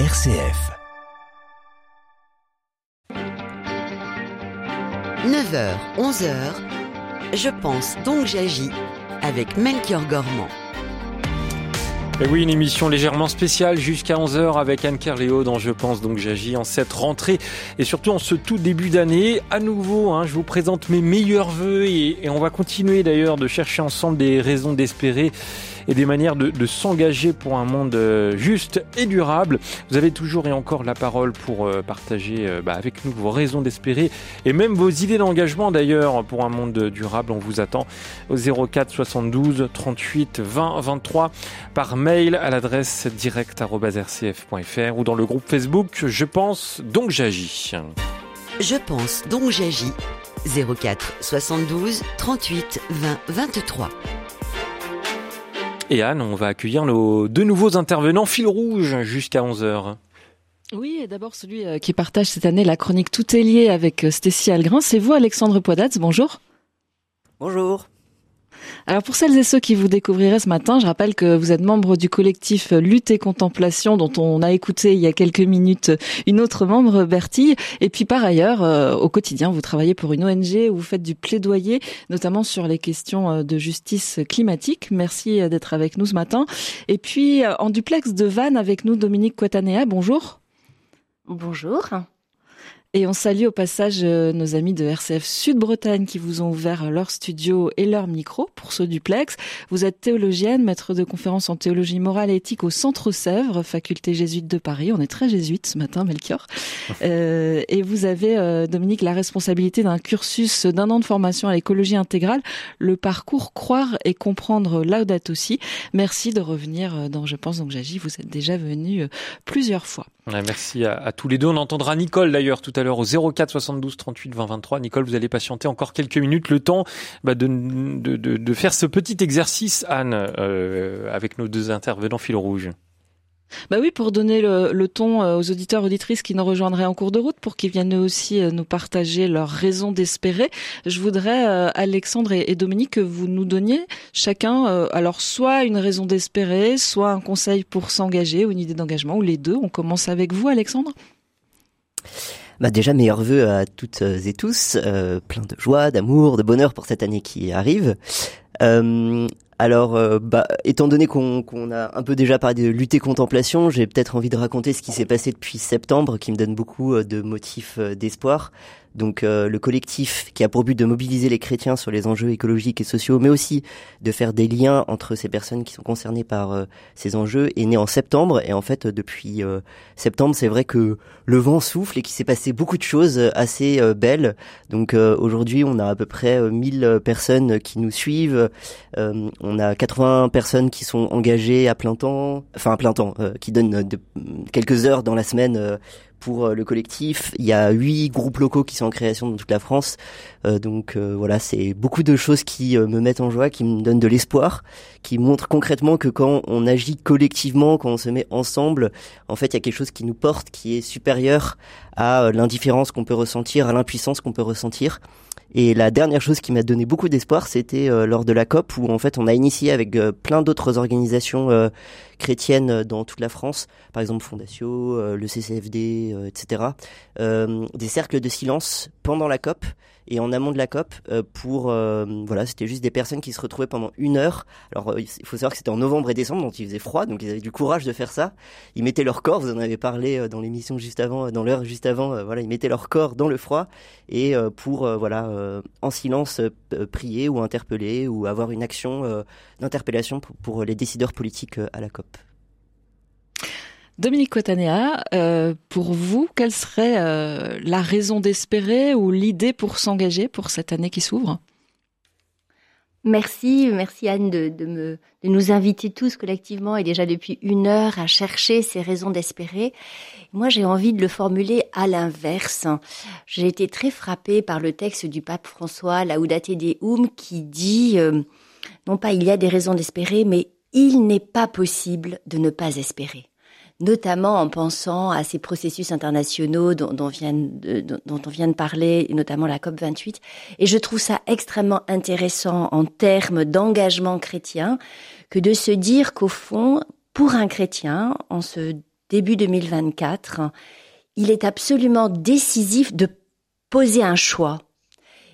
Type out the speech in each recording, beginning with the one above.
RCF. 9h, 11h, je pense donc j'agis avec Melchior Gormand. Et oui, une émission légèrement spéciale jusqu'à 11h avec Anne Kerléo dont je pense donc j'agis en cette rentrée et surtout en ce tout début d'année. À nouveau, hein, je vous présente mes meilleurs voeux et, et on va continuer d'ailleurs de chercher ensemble des raisons d'espérer et des manières de, s'engager pour un monde euh, juste et durable. Vous avez toujours et encore la parole pour euh, partager euh, bah, avec nous vos raisons d'espérer et même vos idées d'engagement d'ailleurs pour un monde durable. On vous attend au 04 72 38 20 23 par mail à l'adresse direct.rcf.fr ou dans le groupe Facebook Je pense donc j'agis. Je pense donc j'agis 04 72 38 20 23. Et Anne, on va accueillir nos deux nouveaux intervenants fil rouge jusqu'à 11h. Oui, et d'abord celui euh, qui partage cette année la chronique Tout est lié avec euh, Stécie Algrin, c'est vous Alexandre Poidatz, bonjour. Bonjour. Alors pour celles et ceux qui vous découvriraient ce matin, je rappelle que vous êtes membre du collectif Lutte et Contemplation dont on a écouté il y a quelques minutes une autre membre, Bertille. Et puis par ailleurs, euh, au quotidien, vous travaillez pour une ONG où vous faites du plaidoyer, notamment sur les questions euh, de justice climatique. Merci euh, d'être avec nous ce matin. Et puis en duplex de Vannes avec nous, Dominique Quatanea, bonjour. Bonjour. Et on salue au passage euh, nos amis de RCF Sud-Bretagne qui vous ont ouvert leur studio et leur micro pour ce duplex. Vous êtes théologienne, maître de conférence en théologie morale et éthique au Centre Sèvres, faculté jésuite de Paris. On est très jésuite ce matin, Melchior. Euh, et vous avez, euh, Dominique, la responsabilité d'un cursus d'un an de formation à l'écologie intégrale, le parcours Croire et comprendre Laudato aussi. Merci de revenir euh, dans Je pense donc j'agis. Vous êtes déjà venu plusieurs fois. Merci à, à, tous les deux. On entendra Nicole d'ailleurs tout à l'heure au 04 72 38 20 23. Nicole, vous allez patienter encore quelques minutes, le temps bah, de, de, de, de, faire ce petit exercice, Anne, euh, avec nos deux intervenants fil rouge. Bah oui, pour donner le, ton euh, aux auditeurs auditrices qui nous rejoindraient en cours de route, pour qu'ils viennent eux aussi euh, nous partager leurs raisons d'espérer, je voudrais, euh, Alexandre et, Dominique, que vous nous donniez chacun, alors soit une raison d'espérer, soit un conseil pour s'engager ou une idée d'engagement, ou les deux. On commence avec vous, Alexandre bah déjà meilleurs vœux à toutes et tous, plein de joie, d'amour, de bonheur pour cette année qui arrive. Alors, euh, bah, étant donné qu'on qu a un peu déjà parlé de lutter contemplation, j'ai peut-être envie de raconter ce qui s'est passé depuis septembre, qui me donne beaucoup de motifs d'espoir. Donc euh, le collectif qui a pour but de mobiliser les chrétiens sur les enjeux écologiques et sociaux, mais aussi de faire des liens entre ces personnes qui sont concernées par euh, ces enjeux, est né en septembre. Et en fait, depuis euh, septembre, c'est vrai que le vent souffle et qu'il s'est passé beaucoup de choses assez belles. Donc aujourd'hui, on a à peu près 1000 personnes qui nous suivent. on a 80 personnes qui sont engagées à plein temps, enfin à plein temps, qui donnent de, quelques heures dans la semaine pour euh, le collectif. Il y a huit groupes locaux qui sont en création dans toute la France. Euh, donc euh, voilà, c'est beaucoup de choses qui euh, me mettent en joie, qui me donnent de l'espoir, qui montrent concrètement que quand on agit collectivement, quand on se met ensemble, en fait, il y a quelque chose qui nous porte, qui est supérieur à l'indifférence qu'on peut ressentir, à l'impuissance qu'on peut ressentir. Et la dernière chose qui m'a donné beaucoup d'espoir, c'était euh, lors de la COP où en fait on a initié avec euh, plein d'autres organisations euh, chrétiennes dans toute la France, par exemple Fondatio, le CCFD, etc., des cercles de silence pendant la COP et en amont de la COP pour voilà c'était juste des personnes qui se retrouvaient pendant une heure. Alors il faut savoir que c'était en novembre et décembre donc il faisait froid donc ils avaient du courage de faire ça. Ils mettaient leur corps vous en avez parlé dans l'émission juste avant dans l'heure juste avant voilà ils mettaient leur corps dans le froid et pour voilà en silence prier ou interpeller ou avoir une action d'interpellation pour les décideurs politiques à la COP Dominique Cotanea, euh, pour vous, quelle serait euh, la raison d'espérer ou l'idée pour s'engager pour cette année qui s'ouvre? Merci, merci Anne de nous inviter tous collectivement et déjà depuis une heure à chercher ces raisons d'espérer. Moi, j'ai envie de le formuler à l'inverse. J'ai été très frappée par le texte du pape François, Laudate Deum, qui dit, euh, non pas il y a des raisons d'espérer, mais il n'est pas possible de ne pas espérer notamment en pensant à ces processus internationaux dont, on vient de parler, notamment la COP 28. Et je trouve ça extrêmement intéressant en termes d'engagement chrétien que de se dire qu'au fond, pour un chrétien, en se début 2024, il est absolument décisif de poser un choix.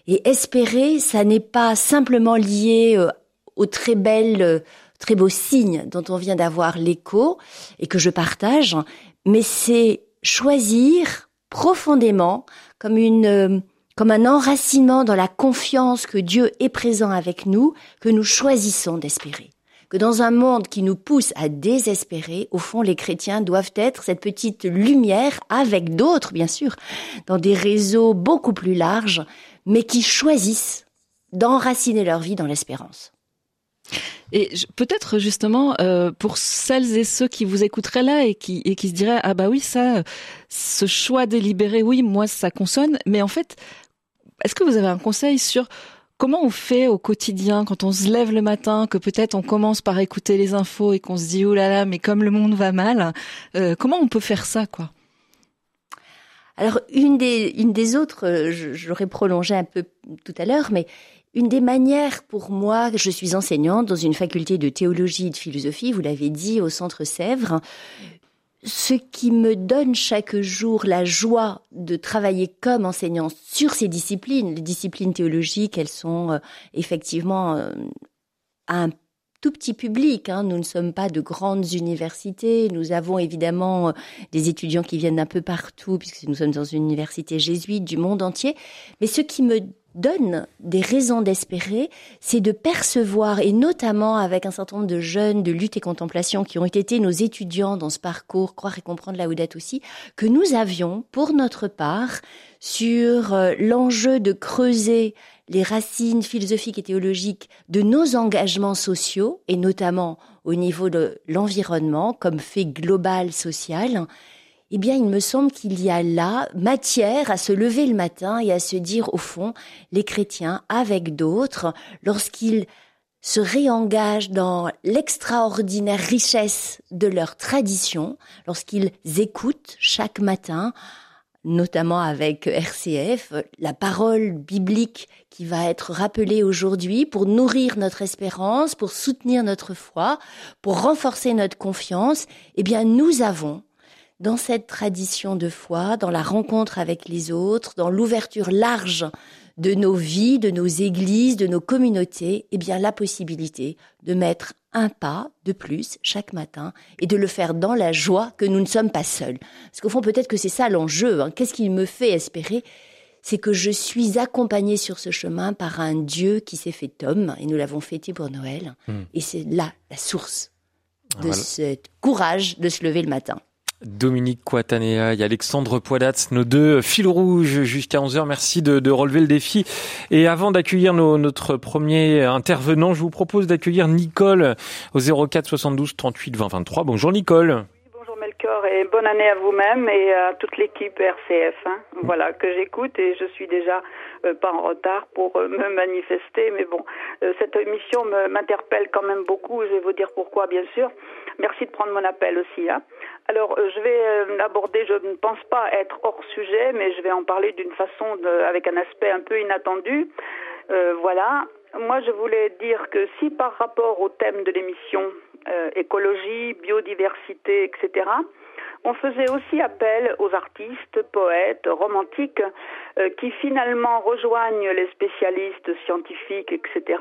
Et espérer, ça n'est pas simplement lié euh, aux très belles, euh, très beaux signes dont on vient d'avoir l'écho et que je partage, mais c'est choisir profondément comme une, euh, comme un enracinement dans la confiance que Dieu est présent avec nous, que nous choisissons d'espérer que dans un monde qui nous pousse à désespérer, au fond, les chrétiens doivent être cette petite lumière avec d'autres, bien sûr, dans des réseaux beaucoup plus larges, mais qui choisissent d'enraciner leur vie dans l'espérance. Et peut-être justement euh, pour celles et ceux qui vous écouteraient là et qui et qui se diraient ah bah oui ça ce choix délibéré oui moi ça consonne. Mais en fait est-ce que vous avez un conseil sur Comment on fait au quotidien quand on se lève le matin, que peut-être on commence par écouter les infos et qu'on se dit oh là là, mais comme le monde va mal, euh, comment on peut faire ça, quoi? Alors une des une des autres, euh, j'aurais prolongé un peu tout à l'heure, mais une des manières pour moi, je suis enseignante dans une faculté de théologie et de philosophie, vous l'avez dit, au Centre Sèvres ce qui me donne chaque jour la joie de travailler comme enseignante sur ces disciplines, les disciplines théologiques, elles sont euh, effectivement euh, un tout petit public. Hein. Nous ne sommes pas de grandes universités. Nous avons évidemment euh, des étudiants qui viennent d'un peu partout, puisque nous sommes dans une université jésuite du monde entier. Mais ce qui me donne des raisons d'espérer, c'est de percevoir, et notamment avec un certain nombre de jeunes de lutte et contemplation qui ont été nos étudiants dans ce parcours, croire et comprendre la Oudette aussi, que nous avions, pour notre part, sur euh, l'enjeu de creuser les racines philosophiques et théologiques de nos engagements sociaux, et notamment au niveau de l'environnement comme fait global social, eh bien, il me semble qu'il y a là matière à se lever le matin et à se dire, au fond, les chrétiens, avec d'autres, lorsqu'ils se réengagent dans l'extraordinaire richesse de leur tradition, lorsqu'ils écoutent chaque matin, notamment avec RCF, la parole biblique qui va être rappelée aujourd'hui pour nourrir notre espérance, pour soutenir notre foi, pour renforcer notre confiance, eh bien, nous avons dans cette tradition de foi, dans la rencontre avec les autres, dans l'ouverture large de nos vies, de nos églises, de nos communautés, eh bien la possibilité de mettre un pas de plus chaque matin et de le faire dans la joie que nous ne sommes pas seuls. Parce qu'au fond, peut-être que c'est ça l'enjeu. Hein. Qu'est-ce qui me fait espérer? C'est que je suis accompagnée sur ce chemin par un Dieu qui s'est fait homme, et nous l'avons fêté pour Noël. Hmm. Et c'est là la source de ce courage de se lever le matin. Dominique Quatanea et Alexandre Poidatz, nos deux fils rouges jusqu'à 11h. Merci de, de, relever le défi. Et avant d'accueillir notre premier intervenant, je vous propose d'accueillir Nicole au 04 72 38 20 23. Bonjour Nicole. bonjour Melchior et bonne année à vous-même et à toute l'équipe RCF. Hein. Voilà, que j'écoute et je suis déjà euh, pas en retard pour euh, me manifester. Mais bon, euh, cette émission m'interpelle quand même beaucoup. Je vais vous dire pourquoi, bien sûr. Merci de prendre mon appel aussi. Hein. Alors, je vais l'aborder, je ne pense pas être hors sujet, mais je vais en parler d'une façon, avec un aspect un peu inattendu. voilà. Moi, je voulais dire que si par rapport au thème de l'émission, écologie, biodiversité, etc., on faisait aussi appel aux artistes, poètes, romantiques, euh, qui finalement rejoignent les spécialistes scientifiques, etc.,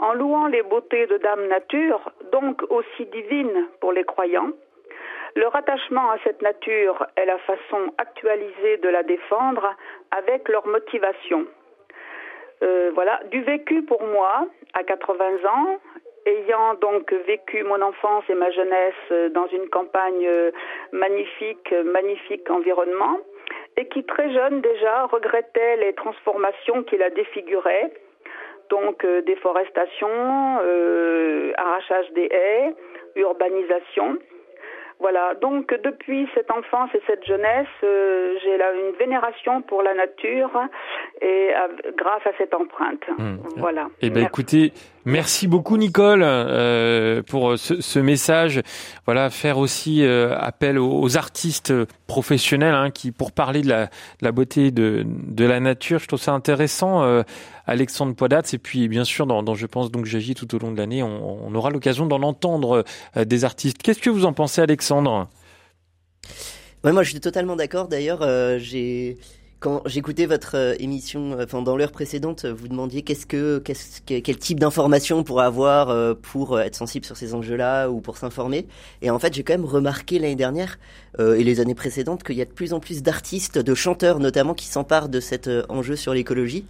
en louant les beautés de Dame Nature, donc aussi divines pour les croyants. Leur attachement à cette nature est la façon actualisée de la défendre avec leur motivation. Euh, voilà, du vécu pour moi, à 80 ans, ayant donc vécu mon enfance et ma jeunesse euh, dans une campagne euh, magnifique, magnifique environnement, et qui très jeune déjà regrettait les transformations qui la défiguraient, donc euh, déforestation, arrachage des haies, urbanisation. Voilà, donc depuis cette enfance et cette jeunesse, euh, j'ai là une vénération pour la nature et grâce à cette empreinte. Hmm. Voilà. Eh ben écoutez, merci beaucoup Nicole euh, pour ce, message. Voilà, faire aussi euh, appel aux, artistes professionnels hein, qui, pour parler de la, beauté de, la nature, je trouve ça intéressant. Euh, Alexandre Poidatz et puis bien sûr dans, je pense donc j'agis tout au long de l'année, on, aura l'occasion d'en entendre des artistes. Qu'est-ce que vous en pensez, Alexandre? Moi je suis totalement d'accord. D'ailleurs, j'ai quand j'écoutais votre euh, émission, euh, enfin dans l'heure précédente, vous demandiez qu'est-ce que, qu'est-ce que- quel type d'information pour avoir euh, pour euh, être sensible sur ces enjeux-là ou pour s'informer. Et en fait, j'ai quand même remarqué l'année dernière euh, et les années précédentes qu'il y a de plus en plus d'artistes, de chanteurs notamment, qui s'emparent de cet euh, enjeu sur l'écologie.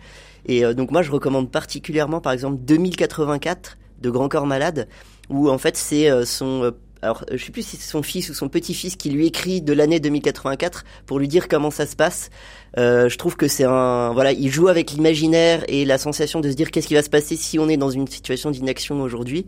Et euh, donc moi, je recommande particulièrement, par exemple, 2084 de Grand Corps Malade, où en fait c'est euh, son euh, alors, je sais plus si c'est son fils ou son petit-fils qui lui écrit de l'année 2084 pour lui dire comment ça se passe. Euh, je trouve que c'est un, voilà, il joue avec l'imaginaire et la sensation de se dire qu'est-ce qui va se passer si on est dans une situation d'inaction aujourd'hui.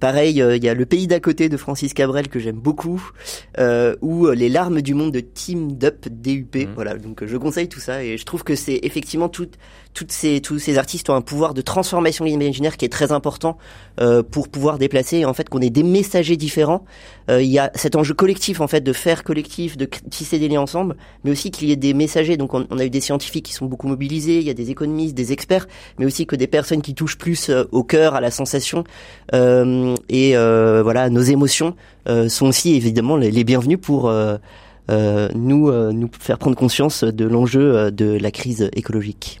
Pareil, euh, il y a Le Pays d'à côté de Francis Cabrel que j'aime beaucoup, euh, ou euh, Les larmes du monde de Team Dup DUP. Mhm. Voilà, donc euh, je conseille tout ça et je trouve que c'est effectivement tout, toutes ces, tous ces artistes ont un pouvoir de transformation de l'imaginaire qui est très important euh, pour pouvoir déplacer. Et en fait, qu'on ait des messagers différents. Euh, il y a cet enjeu collectif en fait de faire collectif, de tisser des liens ensemble, mais aussi qu'il y ait des messagers. Donc, on, on a eu des scientifiques qui sont beaucoup mobilisés, il y a des économistes, des experts, mais aussi que des personnes qui touchent plus au cœur, à la sensation euh, et euh, voilà nos émotions euh, sont aussi évidemment les, les bienvenus pour euh, euh, nous euh, nous faire prendre conscience de l'enjeu euh, de la crise écologique.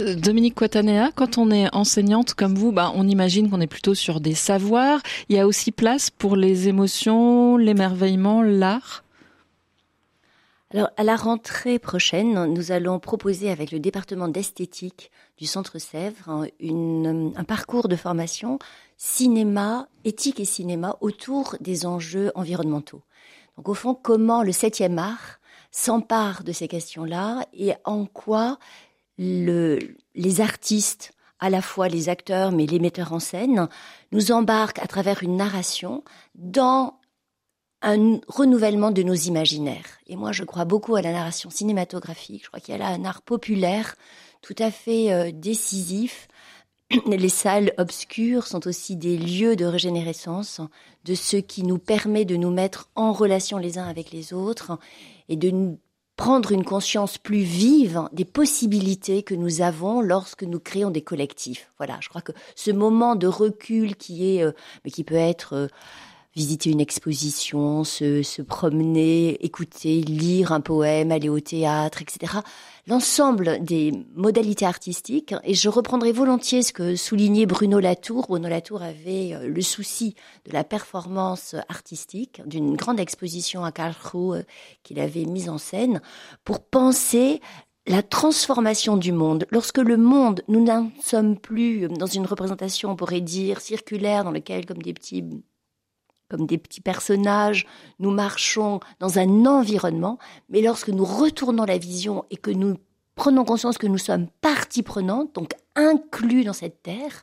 Euh, Dominique Quatanea, quand on est enseignante comme vous, bah, on imagine qu'on est plutôt sur des savoirs. Il y a aussi place pour les émotions, l'émerveillement, l'art? Alors, à la rentrée prochaine, nous allons proposer avec le département d'esthétique du Centre Sèvres un- parcours de formation cinéma, éthique et cinéma autour des enjeux environnementaux. Donc, au fond, comment le septième art s'empare de ces questions-là et en quoi le, les artistes, à la fois les acteurs mais les metteurs en scène, nous embarquent à travers une narration dans un renouvellement de nos imaginaires. Et moi, je crois beaucoup à la narration cinématographique. Je crois qu'il y a là un art populaire tout à fait euh, décisif. Les salles obscures sont aussi des lieux de régénérescence, de ce qui nous permet de nous mettre en relation les uns avec les autres et de nous prendre une conscience plus vive des possibilités que nous avons lorsque nous créons des collectifs. Voilà, je crois que ce moment de recul qui est, euh, mais qui peut être euh, visiter une exposition, se, se promener, écouter, lire un poème, aller au théâtre, etc. L'ensemble des modalités artistiques, et je reprendrai volontiers ce que soulignait Bruno Latour. Bruno Latour avait euh, le souci de la performance artistique, d'une grande exposition à Karlsruhe euh, qu'il avait mise en scène, pour penser la transformation du monde. Lorsque le monde, nous n'en sommes plus dans une représentation, on pourrait dire, circulaire, dans lequel, comme des petits comme des petits personnages, nous marchons dans un environnement, mais lorsque nous retournons la vision et que nous prenons conscience que nous sommes partie prenante, donc inclus dans cette terre,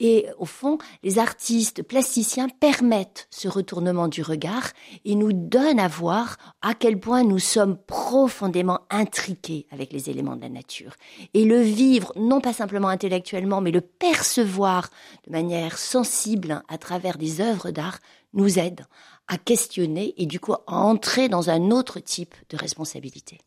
et au fond, les artistes plasticiens permettent ce retournement du regard et nous donnent à voir à quel point nous sommes profondément intriqués avec les éléments de la nature. Et le vivre, non pas simplement intellectuellement, mais le percevoir de manière sensible à travers des œuvres d'art, nous aide à questionner et du coup à entrer dans un autre type de responsabilité.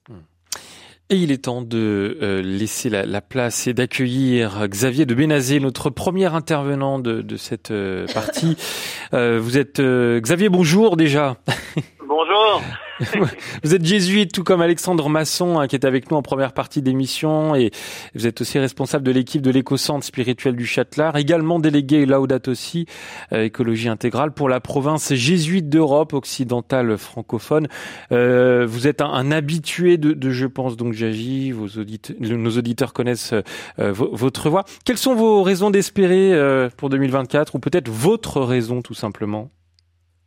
Et il est temps de euh, laisser la, la place et d'accueillir Xavier de Bénazé, notre premier intervenant de, de cette euh, partie. Euh, vous êtes euh, Xavier, bonjour déjà. Bonjour. Vous êtes jésuite, tout comme Alexandre Masson, hein, qui est avec nous en première partie d'émission, et vous êtes aussi responsable de l'équipe de l'éco-centre spirituel du Châtelard, également délégué Laudato aussi, euh, écologie intégrale pour la province jésuite d'Europe occidentale francophone. Euh, vous êtes un, un habitué de, de, je pense, donc j'agis. Vos auditeurs, nos auditeurs connaissent euh, votre voix. Quelles sont vos raisons d'espérer euh, pour 2024, ou peut-être votre raison tout simplement?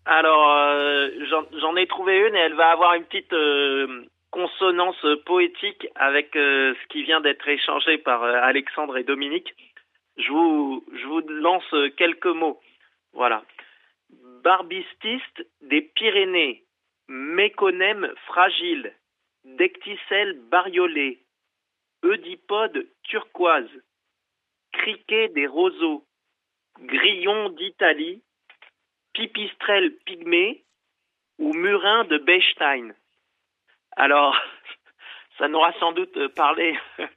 Alors, euh, j'en ai trouvé une et elle va avoir une petite euh, consonance poétique avec euh, ce qui vient d'être échangé par Alexandre et Dominique. Je vous, je vous lance quelques mots. Voilà. Barbististe des Pyrénées, méconème fragile, decticelle bariolée, eudipode turquoise, criquet des roseaux, grillon d'Italie, pipistrelle pygmée ou murin de Bechstein. Alors, ça n'aura sans doute parlé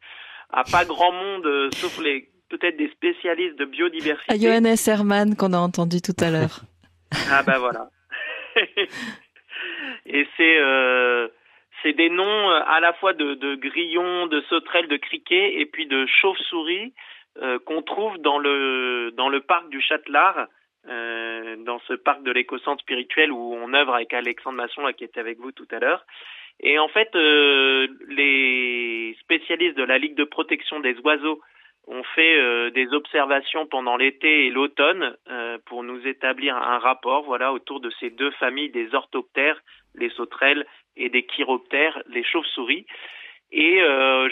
à pas grand monde, sauf les peut-être des spécialistes de biodiversité. À Johannes Hermann qu'on a entendu tout à l'heure. ah ben voilà. Et c'est c'est des noms à la fois de, de grillons, de sauterelles, de criquets et puis de chauves-souris qu'on trouve dans le dans le parc du Châtelard. Dans ce parc de l'éco-centre spirituel où on œuvre avec Alexandre Masson là, qui était avec vous tout à l'heure. Et en fait, euh, les spécialistes de la Ligue de protection des oiseaux ont fait euh, des observations pendant l'été et l'automne euh, pour nous établir un rapport voilà, autour de ces deux familles des orthoptères, les sauterelles, et des chiroptères, les chauves-souris. Et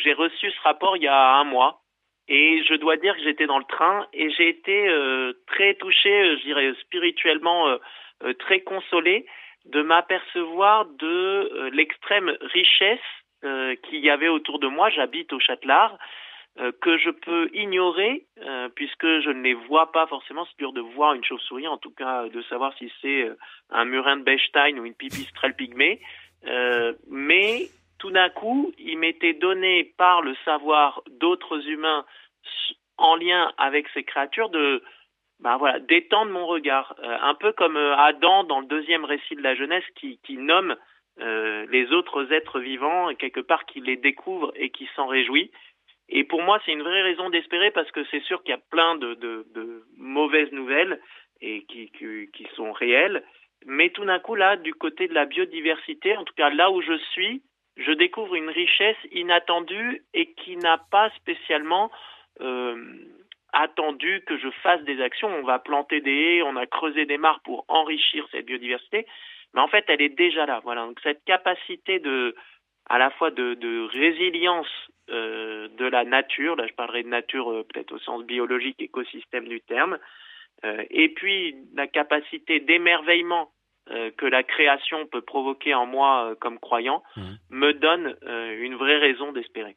j'ai reçu ce rapport il y a un mois. Et je dois dire que j'étais dans le train et j'ai été très touché, je dirais spirituellement très consolé de m'apercevoir de euh, l'extrême richesse euh, qu'il y avait autour de moi. J'habite au Châtelard, euh, que je peux ignorer puisque je ne les vois pas forcément. C'est dur de voir une chauve-souris, en tout cas de savoir si c'est un murin de Bechstein ou une pipistrelle pygmée. mais tout d'un coup, il m'était donné par le savoir d'autres humains en lien avec ces créatures de ben voilà, d'étendre mon regard, euh, un peu comme euh, Adam dans le deuxième récit de la jeunesse qui, nomme euh, les autres êtres vivants et quelque part qui les découvre et qui s'en réjouit. Et pour moi, c'est une vraie raison d'espérer parce que c'est sûr qu'il y a plein de, mauvaises nouvelles et qui sont réelles. Mais tout d'un coup, là, du côté de la biodiversité, en tout cas là où je suis, je découvre une richesse inattendue et qui n'a pas spécialement euh, attendu que je fasse des actions. On va planter des haies, on a creusé des mares pour enrichir cette biodiversité, mais en fait, elle est déjà là. Voilà. Donc cette capacité de, à la fois de, de résilience euh, de la nature, là je parlerai de nature euh, peut-être au sens biologique, écosystème du terme, euh, et puis la capacité d'émerveillement que la création peut provoquer en moi euh, comme croyant, mmh. me donne une vraie raison d'espérer.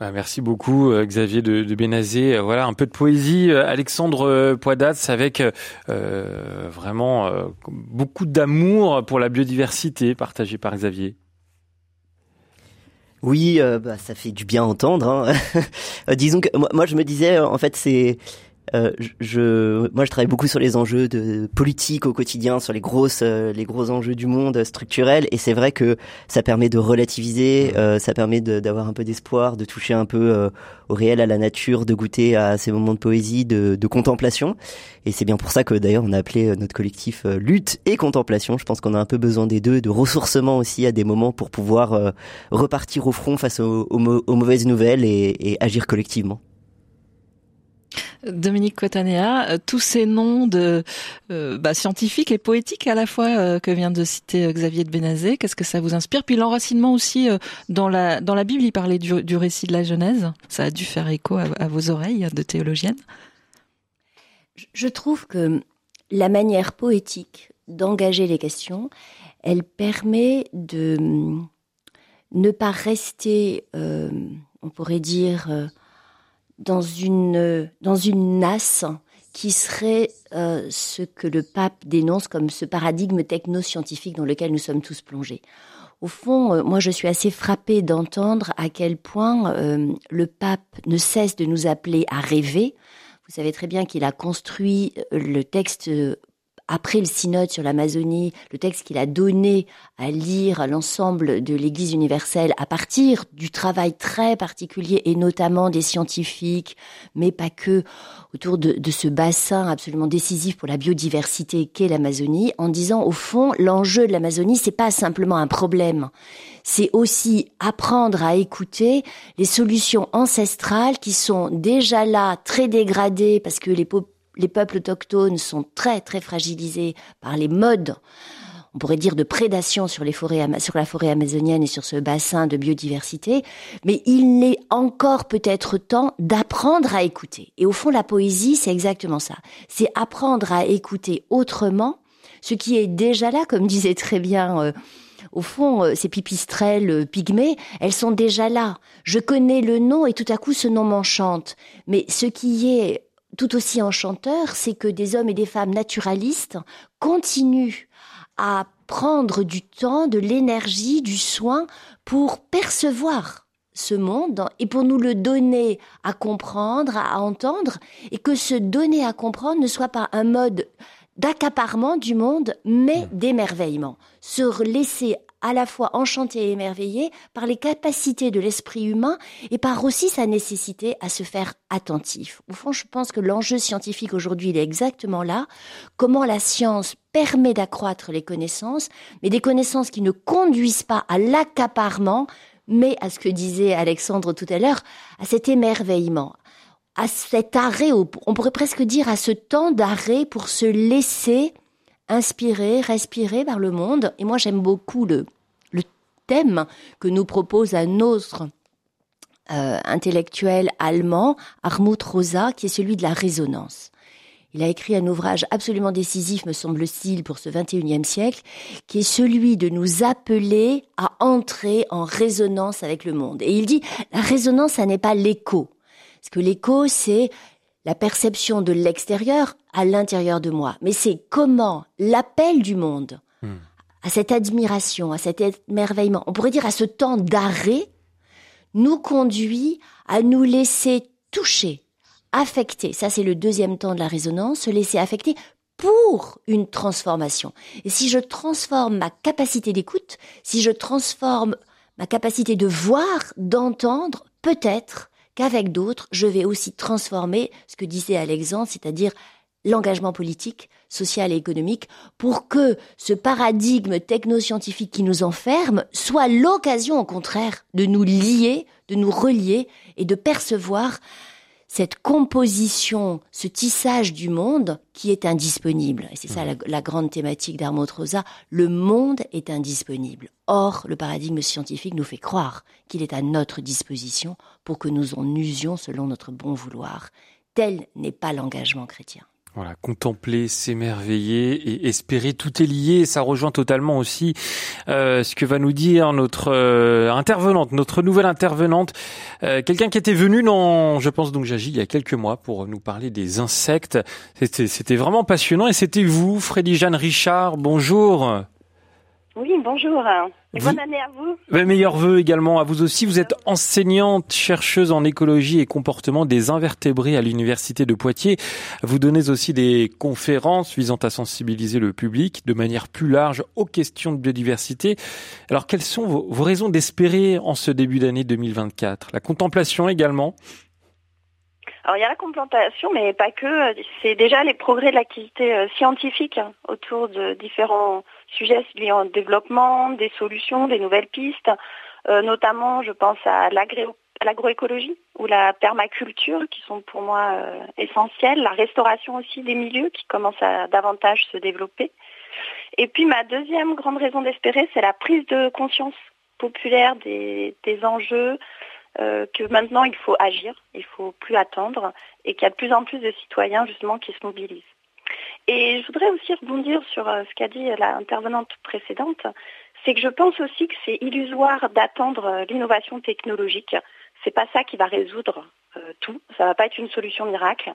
Bah, merci beaucoup euh, Xavier de, de Bénazé. Euh, voilà un peu de poésie. Euh, Alexandre Poidatz avec euh, vraiment beaucoup d'amour pour la biodiversité partagée par Xavier. Oui, bah, ça fait du bien entendre. Hein. Disons que moi, moi, je me disais en fait c'est euh, je, moi, je travaille beaucoup sur les enjeux de politique au quotidien, sur les grosses, euh, les gros enjeux du monde structurels, et c'est vrai que ça permet de relativiser, euh, ça permet d'avoir un peu d'espoir, de toucher un peu au réel, à la nature, de goûter à ces moments de poésie, de, de contemplation. Et c'est bien pour ça que d'ailleurs on a appelé notre collectif lutte et contemplation. Je pense qu'on a un peu besoin des deux, de ressourcement aussi à des moments pour pouvoir repartir au front face aux, aux, mauvaises nouvelles et, et agir collectivement. Dominique Cotanea, euh, tous ces noms de euh, bah, scientifiques et poétiques à la fois euh, que vient de citer Xavier de Bénazé, qu'est-ce que ça vous inspire? Puis l'enracinement aussi dans la dans la Bible, il parlait du, du, récit de la Genèse. Ça a dû faire écho à, à vos oreilles de théologienne. Je trouve que la manière poétique d'engager les questions, elle permet de ne pas rester, on pourrait dire dans une, dans une nasse qui serait euh, ce que le pape dénonce comme ce paradigme technoscientifique dans lequel nous sommes tous plongés. Au fond, euh, moi je suis assez frappée d'entendre à quel point euh, le pape ne cesse de nous appeler à rêver. Vous savez très bien qu'il a construit le texte après le synode sur l'Amazonie, le texte qu'il a donné à lire à l'ensemble de l'Église universelle à partir du travail très particulier et notamment des scientifiques, mais pas que, autour de, de ce bassin absolument décisif pour la biodiversité qu'est l'Amazonie, en disant au fond l'enjeu de l'Amazonie c'est pas simplement un problème, c'est aussi apprendre à écouter les solutions ancestrales qui sont déjà là, très dégradées parce que les les peuples autochtones sont très très fragilisés par les modes, on pourrait dire de prédation sur les forêts, sur la forêt amazonienne et sur ce bassin de biodiversité, mais il n'est encore peut-être temps d'apprendre à écouter. Et au fond, la poésie, c'est exactement ça. C'est apprendre à écouter autrement ce qui est déjà là, comme disait très bien. Euh, au fond, euh, ces pipistrelles euh, pygmées, elles sont déjà là. Je connais le nom et tout à coup ce nom m'enchante. Mais ce qui est tout aussi enchanteur, c'est que des hommes et des femmes naturalistes continuent à prendre du temps, de l'énergie, du soin pour percevoir ce monde et pour nous le donner à comprendre, à entendre, et que ce donner à comprendre ne soit pas un mode d'accaparement du monde, mais hmm. d'émerveillement. Se laisser à la fois enchanter et émerveiller par les capacités de l'esprit humain et par aussi sa nécessité à se faire attentif. Au fond, je pense que l'enjeu scientifique aujourd'hui, il est exactement là. Comment la science permet d'accroître les connaissances, mais des connaissances qui ne conduisent pas à l'accaparement, mais à ce que disait Alexandre tout à l'heure, à cet émerveillement, à cet arrêt, on pourrait presque dire à ce temps d'arrêt pour se laisser inspirer, respirer par le monde. Et moi, j'aime beaucoup le, le thème que nous propose un autre euh, intellectuel allemand, Armut Rosa, qui est celui de la résonance. Il a écrit un ouvrage absolument décisif, me semble-t-il, pour ce 21e siècle, qui est celui de nous appeler à entrer en résonance avec le monde. Et il dit, la résonance, ça n'est pas l'écho. Parce que l'écho, c'est la perception de l'extérieur à l'intérieur de moi. Mais c'est comment l'appel du monde, hmm. à cette admiration, à cet émerveillement, on pourrait dire à ce temps d'arrêt, nous conduit à nous laisser toucher, affecter. Ça, c'est le deuxième temps de la résonance, se laisser affecter pour une transformation. Et si je transforme ma capacité d'écoute, si je transforme ma capacité de voir, d'entendre, peut-être qu'avec d'autres, je vais aussi transformer ce que disait Alexandre, c'est-à-dire l'engagement politique, social et économique, pour que ce paradigme technoscientifique qui nous enferme soit l'occasion, au contraire, de nous lier, de nous relier et de percevoir cette composition, ce tissage du monde qui est indisponible. Et c'est ça la, grande thématique d'Armand Rosa. Le monde est indisponible. Or, le paradigme scientifique nous fait croire qu'il est à notre disposition pour que nous en usions selon notre bon vouloir. Tel n'est pas l'engagement chrétien. Voilà, contempler, s'émerveiller et espérer, tout est lié. Ça rejoint totalement aussi euh, ce que va nous dire notre euh, intervenante, notre nouvelle intervenante, euh, quelqu'un qui était venu dans, je pense donc j'agis il y a quelques mois pour nous parler des insectes. C'était vraiment passionnant et c'était vous, Freddy Jeanne Richard. Bonjour. Oui, bonjour. bonne année à vous. Ben, meilleurs vœux également à vous aussi. Vous êtes enseignante, chercheuse en écologie et comportement des invertébrés à l'université de Poitiers. Vous donnez aussi des conférences visant à sensibiliser le public de manière plus large aux questions de biodiversité. Alors, quelles sont vos, vos raisons d'espérer en ce début d'année 2024 La contemplation également? Alors il y a la contemplation, mais pas que. C'est déjà les progrès de l'activité euh, scientifique hein, autour de différents sujets liés au développement, des solutions, des nouvelles pistes. Euh, notamment, je pense à l'agroécologie ou la permaculture qui sont pour moi euh, essentielles. La restauration aussi des milieux qui commencent à davantage se développer. Et puis ma deuxième grande raison d'espérer, c'est la prise de conscience populaire des, enjeux euh, que maintenant il faut agir, il faut plus attendre et qu'il y a de plus en plus de citoyens justement qui se mobilisent. Et je voudrais aussi rebondir sur euh, ce qu'a dit l'intervenante précédente, c'est que je pense aussi que c'est illusoire d'attendre euh, l'innovation technologique. C'est pas ça qui va résoudre tout. Ça va pas être une solution miracle.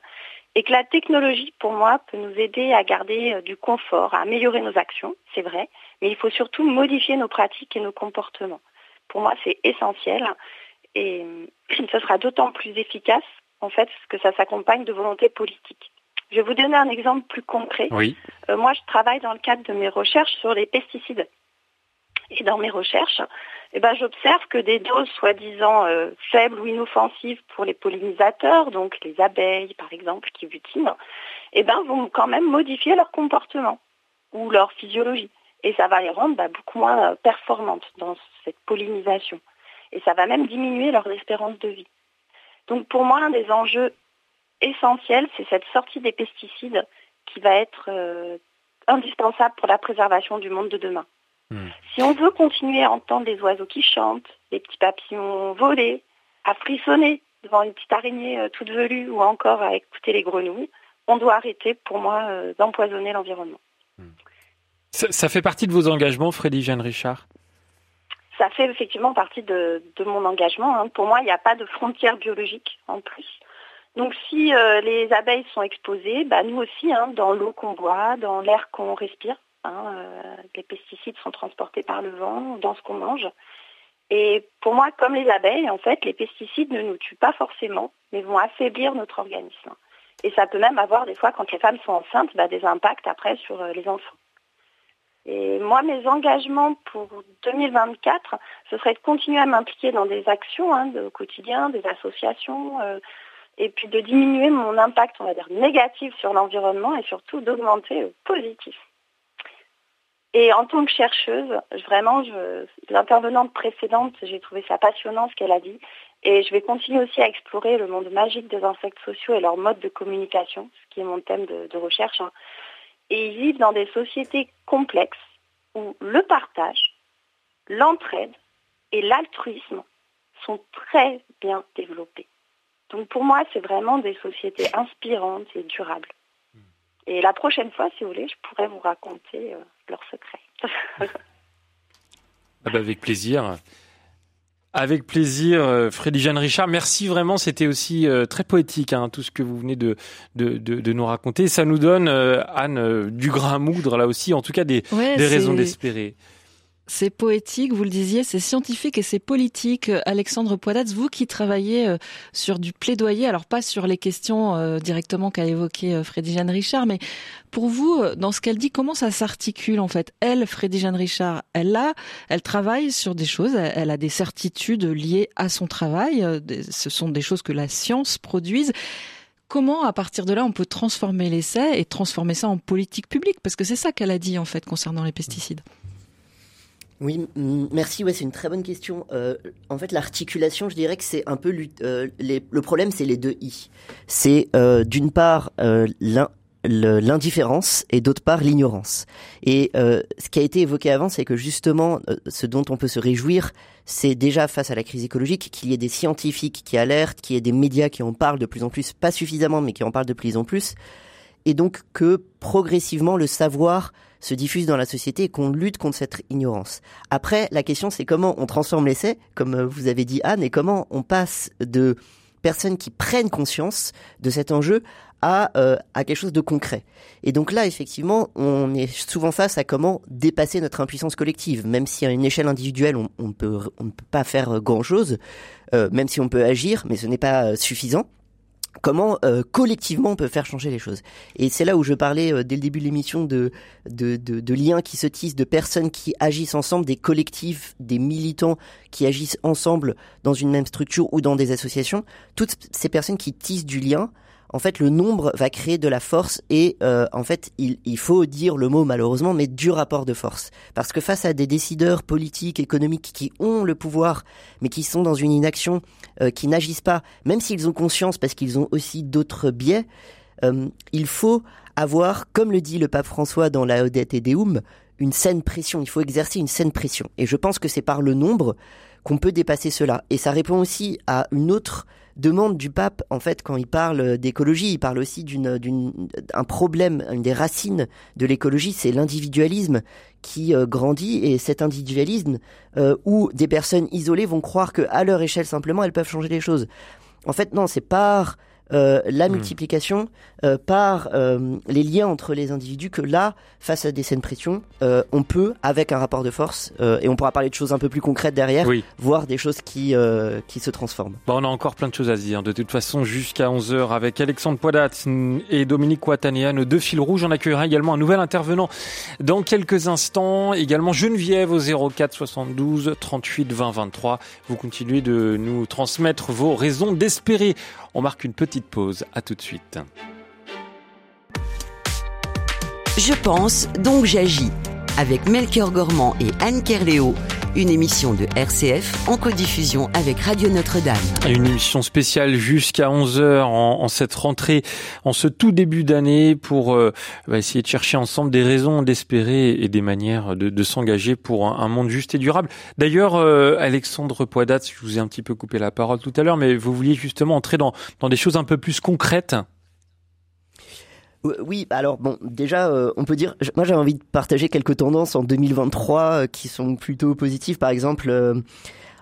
Et que la technologie, pour moi, peut nous aider à garder du confort, à améliorer nos actions, c'est vrai. Mais il faut surtout modifier nos pratiques et nos comportements. Pour moi, c'est essentiel. Et ce sera d'autant plus efficace, en fait, que ça s'accompagne de volonté politique. Je vais vous donner un exemple plus concret. Oui. Euh, moi, je travaille dans le cadre de mes recherches sur les pesticides. Et dans mes recherches, eh ben, j'observe que des doses soi-disant euh, faibles ou inoffensives pour les pollinisateurs, donc les abeilles par exemple qui butinent, eh ben, vont quand même modifier leur comportement ou leur physiologie. Et ça va les rendre bah, beaucoup moins euh, performantes dans cette pollinisation et ça va même diminuer leur espérance de vie. Donc pour moi, un des enjeux essentiels, c'est cette sortie des pesticides qui va être euh, indispensable pour la préservation du monde de demain. Hmm. Si on veut continuer à entendre les oiseaux qui chantent, les petits papillons voler, à frissonner devant une petite araignée euh, toute velue ou encore à écouter les grenouilles, on doit arrêter, pour moi, euh, d'empoisonner l'environnement. Hmm. Ça, fait partie de vos engagements, Freddy Jeanne Richard? Ça fait effectivement partie de, mon engagement. Hein. Pour moi, il n'y a pas de frontières biologiques en plus. Donc si euh, les abeilles sont exposées, bah, nous aussi, hein, dans l'eau qu'on boit, dans l'air qu'on respire, hein, euh, les pesticides sont transportés par le vent, dans ce qu'on mange. Et pour moi, comme les abeilles, en fait, les pesticides ne nous tuent pas forcément, mais vont affaiblir notre organisme. Et ça peut même avoir des fois, quand les femmes sont enceintes, bah, des impacts après sur les enfants. Et moi, mes engagements pour 2024, ce serait de continuer à m'impliquer dans des actions hein, de, quotidien, des associations, euh, et puis de diminuer mon impact, on va dire, négatif sur l'environnement et surtout d'augmenter le positif. Et en tant que chercheuse, vraiment, l'intervenante précédente, j'ai trouvé ça passionnant ce qu'elle a dit. Et je vais continuer aussi à explorer le monde magique des insectes sociaux et leur mode de communication, ce qui est mon thème de, recherche. Hein et ils vivent dans des sociétés complexes où le partage, l'entraide et l'altruisme sont très bien développés. Donc pour moi, c'est vraiment des sociétés inspirantes et durables. Hmm. Et la prochaine fois, si vous voulez, je pourrais vous raconter euh, leurs secrets. ah bah avec plaisir. Avec plaisir, euh, Frédéric Jeanne Richard. Merci vraiment. C'était aussi euh, très poétique, hein, tout ce que vous venez de, de, de, nous raconter. Ça nous donne, euh, Anne, du grain à moudre, là aussi, en tout cas des, des raisons d'espérer. C'est poétique, vous le disiez, c'est scientifique et c'est politique. Alexandre Poidatz, vous qui travaillez euh, sur du plaidoyer, alors pas sur les questions euh, directement qu'a évoqué euh, Frédéric Jeanne Richard, mais pour vous, dans ce qu'elle dit, comment ça s'articule en fait? Elle, Frédéric Jeanne Richard, elle a, elle travaille sur des choses, elle a des certitudes liées à son travail. Ce sont des choses que la science produise. Comment, à partir de là, on peut transformer l'essai et transformer ça en politique publique? Parce que c'est ça qu'elle a dit en fait concernant les pesticides. Oui, merci. Ouais, c'est une très bonne question. Euh, en fait, l'articulation, je dirais que c'est un peu euh, le problème, c'est les deux i. C'est euh, d'une part l'indifférence et d'autre part l'ignorance. Et ce qui a été évoqué avant, c'est que justement, ce dont on peut se réjouir, c'est déjà face à la crise écologique qu'il y ait des scientifiques qui alertent, qu'il y ait des médias qui en parlent de plus en plus, pas suffisamment, mais qui en parlent de plus en plus, et donc que progressivement le savoir se diffuse dans la société et qu'on lutte contre cette ignorance. Après, la question c'est comment on transforme l'essai, comme euh, vous avez dit Anne, et comment on passe de personnes qui prennent conscience de cet enjeu à, euh, à quelque chose de concret. Et donc là, effectivement, on est souvent face à comment dépasser notre impuissance collective, même si à une échelle individuelle, on, peut, ne peut pas faire grand-chose, euh, même si on peut agir, mais ce n'est pas suffisant comment euh, collectivement on peut faire changer les choses. Et c'est là où je parlais euh, dès le début de l'émission de, de, de, de, liens qui se tissent, de personnes qui agissent ensemble, des collectifs, des militants qui agissent ensemble dans une même structure ou dans des associations. Toutes ces personnes qui tissent du lien, en fait, le nombre va créer de la force et euh, en fait, il, il, faut dire le mot malheureusement, mais du rapport de force. Parce que face à des décideurs politiques, économiques qui ont le pouvoir, mais qui sont dans une inaction, euh, qui n'agissent pas, même s'ils ont conscience, parce qu'ils ont aussi d'autres biais, euh, il faut avoir, comme le dit le pape François dans la Odette Deum, une saine pression. Il faut exercer une saine pression. Et je pense que c'est par le nombre qu'on peut dépasser cela. Et ça répond aussi à une autre demande du pape, en fait, quand il parle d'écologie, il parle aussi d'une, d'un problème, une des racines de l'écologie, c'est l'individualisme qui euh, grandit et cet individualisme euh, où des personnes isolées vont croire que à leur échelle simplement elles peuvent changer les choses. En fait, non, c'est par euh, la hmm. multiplication euh, par euh, les liens entre les individus que là, face à des scènes pression, on peut, avec un rapport de force, et on pourra parler de choses un peu plus concrètes derrière, voir des choses qui, qui se transforment. Bon, on a encore plein de choses à se dire. De toute façon, jusqu'à 11h, avec Alexandre Poidat et Dominique Ouattania, nos deux fils rouges, on accueillera également un nouvel intervenant dans quelques instants. Également Geneviève au 04 72 38 20 23. Vous continuez de nous transmettre vos raisons d'espérer. On marque une petite pause. À tout de suite. Je pense, donc j'agis. Avec Melchior Gormand et Anne Kerléo, une émission de RCF en codiffusion avec Radio Notre-Dame. Une émission spéciale jusqu'à 11h en, cette rentrée, en ce tout début d'année pour euh, essayer de chercher ensemble des raisons d'espérer et des manières de, s'engager pour un, monde juste et durable. D'ailleurs, euh, Alexandre Poidat, je vous ai un petit peu coupé la parole tout à l'heure, mais vous vouliez justement entrer dans, dans des choses un peu plus concrètes oui, alors bon, déjà, euh, on peut dire, moi j'ai envie de partager quelques tendances en 2023 euh, qui sont plutôt positives. Par exemple, euh,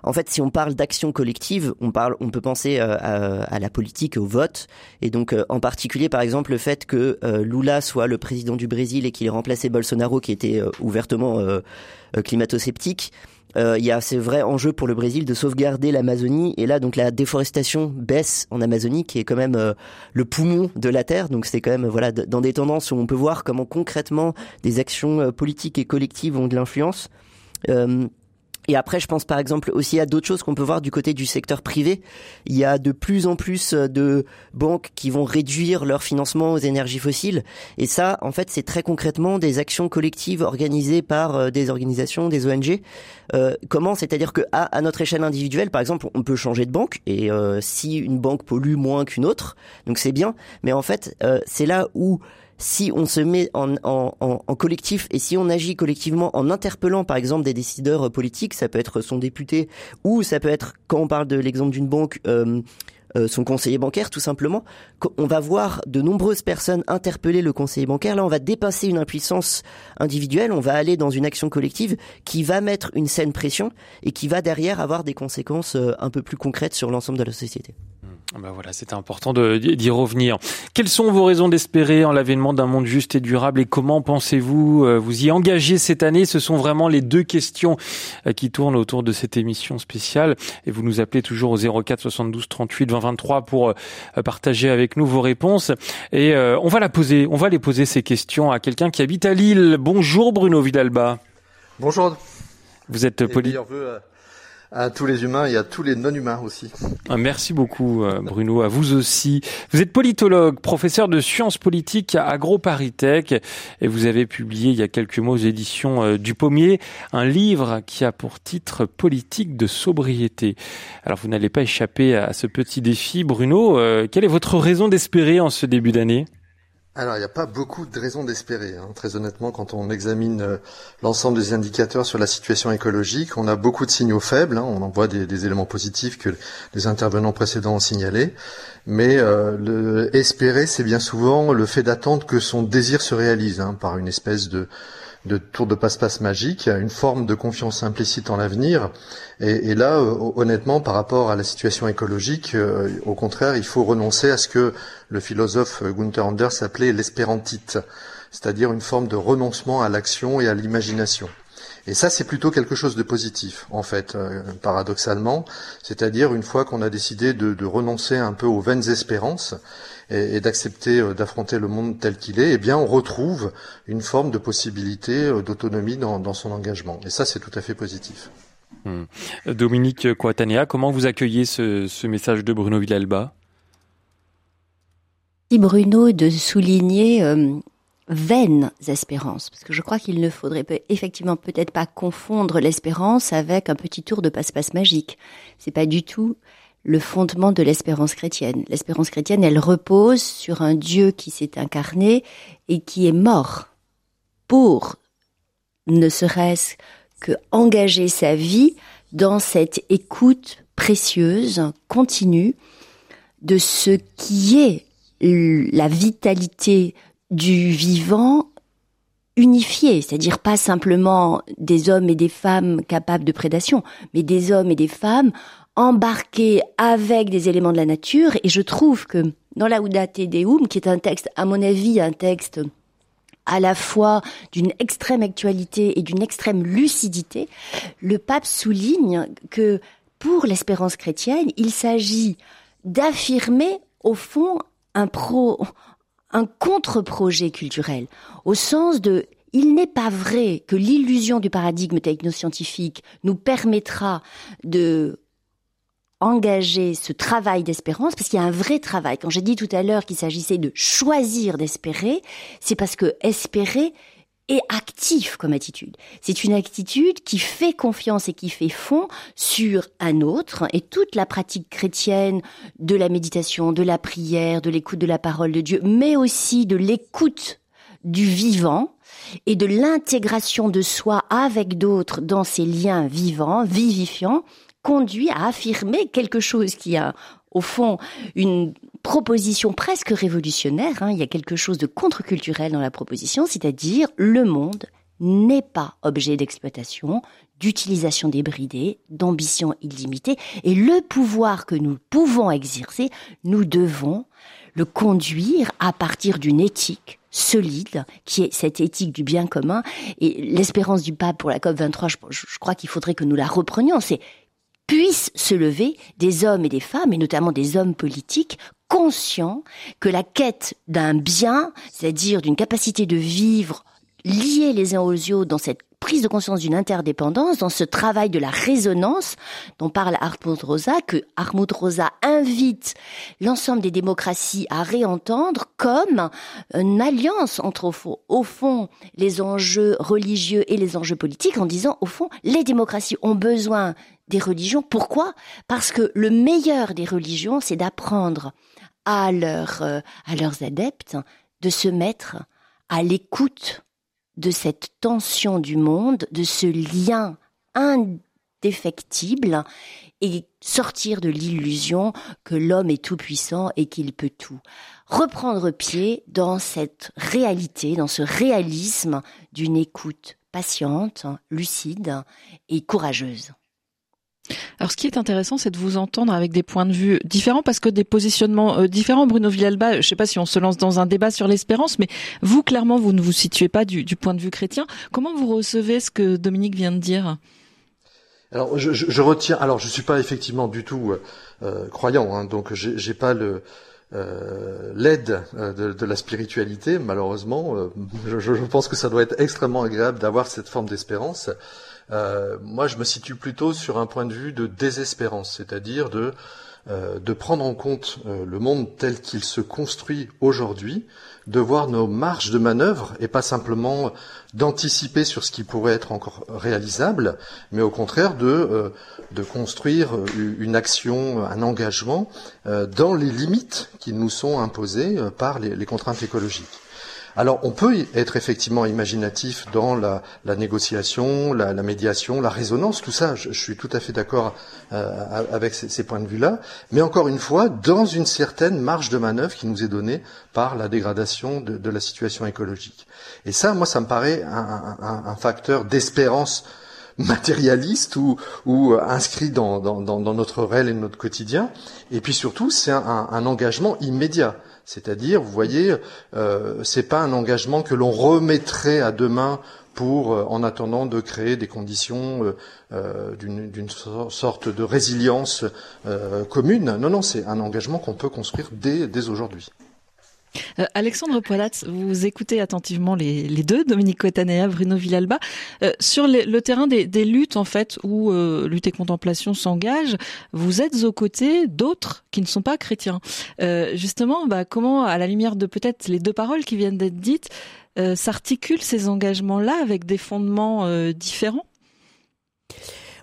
en fait, si on parle d'action collective, on parle, on peut penser à, la politique, au vote, et donc en particulier, par exemple, le fait que Lula soit le président du Brésil et qu'il ait remplacé Bolsonaro, qui était ouvertement climato-sceptique. Euh, il y a ces vrais enjeux pour le Brésil de sauvegarder l'Amazonie. Et là, donc la déforestation baisse en Amazonie, qui est quand même euh, le poumon de la Terre. Donc c'est quand même voilà dans des tendances où on peut voir comment concrètement des actions euh, politiques et collectives ont de l'influence. Et après, je pense par exemple aussi à d'autres choses qu'on peut voir du côté du secteur privé. Il y a de plus en plus de banques qui vont réduire leur financement aux énergies fossiles. Et ça, en fait, c'est très concrètement des actions collectives organisées par euh, des organisations, des ONG. Euh, comment? C'est-à-dire que à, notre échelle individuelle, par exemple, on peut changer de banque. Et euh, si une banque pollue moins qu'une autre, donc c'est bien. Mais en fait, c'est là où si on se met en, collectif et si on agit collectivement en interpellant par exemple des décideurs politiques, ça peut être son député ou ça peut être quand on parle de l'exemple d'une banque. Euh, euh, son conseiller bancaire, tout simplement. On va voir de nombreuses personnes interpeller le conseiller bancaire. Là, on va dépasser une impuissance individuelle. On va aller dans une action collective qui va mettre une saine pression et qui va derrière avoir des conséquences euh, un peu plus concrètes sur l'ensemble de la société. Ben voilà, c'était important d'y revenir. Quelles sont vos raisons d'espérer en l'avènement d'un monde juste et durable et comment pensez-vous euh, vous y engager cette année? Ce sont vraiment les deux questions euh, qui tournent autour de cette émission spéciale et vous nous appelez toujours au 04 72 38 20 23 pour euh, partager avec nous vos réponses et on va la poser, on va les poser ces questions à quelqu'un qui habite à Lille. Bonjour Bruno Vidalba. Bonjour. Vous êtes politique à tous les humains et à tous les non-humains aussi. Ah, merci beaucoup euh, Bruno, à vous aussi. Vous êtes politologue, professeur de sciences politiques à AgroParisTech et vous avez publié il y a quelques mois aux éditions euh, du Pommier un livre qui a pour titre Politique de sobriété. Alors vous n'allez pas échapper à ce petit défi Bruno, euh, quelle est votre raison d'espérer en ce début d'année? Alors, il n'y a pas beaucoup de raisons d'espérer. Hein. Très honnêtement, quand on examine euh, l'ensemble des indicateurs sur la situation écologique, on a beaucoup de signaux faibles. Hein. On en voit des, éléments positifs que les intervenants précédents ont signalés. Mais euh, espérer, c'est bien souvent le fait d'attendre que son désir se réalise hein, par une espèce de de tour de passe-passe magique, une forme de confiance implicite en l'avenir. Et, là, euh, honnêtement, par rapport à la situation écologique, euh, au contraire, il faut renoncer à ce que le philosophe Gunther Anders appelait l'espérantite, c'est-à-dire une forme de renoncement à l'action et à l'imagination. Et ça, c'est plutôt quelque chose de positif, en fait, euh, paradoxalement. C'est-à-dire, une fois qu'on a décidé de, renoncer un peu aux vaines espérances, et, d'accepter euh, d'affronter le monde tel qu'il est, eh bien on retrouve une forme de possibilité euh, d'autonomie dans, son engagement. Et ça, c'est tout à fait positif. Hmm. Dominique Coatanea, comment vous accueillez ce, message de Bruno Villalba? Bruno de souligner euh, vaines espérances, parce que je crois qu'il ne faudrait effectivement peut-être pas confondre l'espérance avec un petit tour de passe-passe magique. C'est pas du tout le fondement de l'espérance chrétienne. L'espérance chrétienne, elle repose sur un Dieu qui s'est incarné et qui est mort pour ne serait-ce que engager sa vie dans cette écoute précieuse, continue, de ce qui est la vitalité du vivant unifié, c'est-à-dire pas simplement des hommes et des femmes capables de prédation, mais des hommes et des femmes embarqué avec des éléments de la nature. Et je trouve que dans la Laudate Deum, qui est un texte, à mon avis, un texte à la fois d'une extrême actualité et d'une extrême lucidité, le pape souligne que pour l'espérance chrétienne, il s'agit d'affirmer au fond un pro, un contre-projet culturel, au sens de il n'est pas vrai que l'illusion du paradigme technoscientifique nous permettra de engager ce travail d'espérance, parce qu'il y a un vrai travail. Quand j'ai dit tout à l'heure qu'il s'agissait de choisir d'espérer, c'est parce que espérer est actif comme attitude. C'est une attitude qui fait confiance et qui fait fond sur un autre et toute la pratique chrétienne de la méditation, de la prière, de l'écoute de la parole de Dieu, mais aussi de l'écoute du vivant et de l'intégration de soi avec d'autres dans ces liens vivants, vivifiants, conduit à affirmer quelque chose qui a, au fond, une proposition presque révolutionnaire. Hein. Il y a quelque chose de contre-culturel dans la proposition, c'est-à-dire le monde n'est pas objet d'exploitation, d'utilisation débridée, d'ambition illimitée, et le pouvoir que nous pouvons exercer, nous devons le conduire à partir d'une éthique solide, qui est cette éthique du bien commun. Et l'espérance du pape pour la COP 23, je, je crois qu'il faudrait que nous la reprenions. Puissent se lever des hommes et des femmes, et notamment des hommes politiques, conscients que la quête d'un bien, c'est-à-dire d'une capacité de vivre liés les uns aux autres dans cette prise de conscience d'une interdépendance, dans ce travail de la résonance dont parle Hartmut Rosa, que Hartmut Rosa invite l'ensemble des démocraties à réentendre comme une alliance entre, au fond, les enjeux religieux et les enjeux politiques, en disant, au fond, les démocraties ont besoin des religions. Pourquoi? Parce que le meilleur des religions, c'est d'apprendre à, euh, à leurs adeptes de se mettre à l'écoute de cette tension du monde, de ce lien indéfectible et sortir de l'illusion que l'homme est tout puissant et qu'il peut tout. Reprendre pied dans cette réalité, dans ce réalisme d'une écoute patiente, lucide et courageuse. Alors, ce qui est intéressant, c'est de vous entendre avec des points de vue différents, parce que des positionnements euh, différents. Bruno Villalba, je ne sais pas si on se lance dans un débat sur l'espérance, mais vous, clairement, vous ne vous situez pas du, point de vue chrétien. Comment vous recevez ce que Dominique vient de dire? Alors je, retiens. Alors je suis pas effectivement du tout euh, euh, croyant, hein, donc j'ai pas le l'aide de, la spiritualité. Malheureusement, je, pense que ça doit être extrêmement agréable d'avoir cette forme d'espérance. Euh, moi, je me situe plutôt sur un point de vue de désespérance, c'est-à-dire de euh, de prendre en compte euh, le monde tel qu'il se construit aujourd'hui, de voir nos marges de manœuvre et pas simplement d'anticiper sur ce qui pourrait être encore réalisable, mais au contraire de construire une action, un engagement dans les limites qui nous sont imposées par les contraintes écologiques. Alors on peut être effectivement imaginatif dans la, négociation, la, médiation, la résonance, tout ça, je, suis tout à fait d'accord euh, avec ces, points de vue-là, mais encore une fois, dans une certaine marge de manœuvre qui nous est donnée par la dégradation de, la situation écologique. Et ça, moi, ça me paraît un, facteur d'espérance matérialiste ou, ou inscrit dans, notre réel et notre quotidien. Et puis surtout, c'est un engagement immédiat. C'est-à-dire, vous voyez, euh, c'est pas un engagement que l'on remettrait à demain pour, euh, en attendant de créer des conditions euh, euh, d'une sorte de résilience commune. Non, non, c'est un engagement qu'on peut construire dès, dès aujourd'hui. Euh, Alexandre Poilatz, vous écoutez attentivement les, deux, Dominique Cotanea, Bruno Villalba. Euh, sur le terrain des, luttes, en fait, où euh, lutte et contemplation s'engagent, vous êtes aux côtés d'autres qui ne sont pas chrétiens. justement, bah, comment, à la lumière de peut-être les deux paroles qui viennent d'être dites, s'articulent ces engagements-là avec des fondements différents?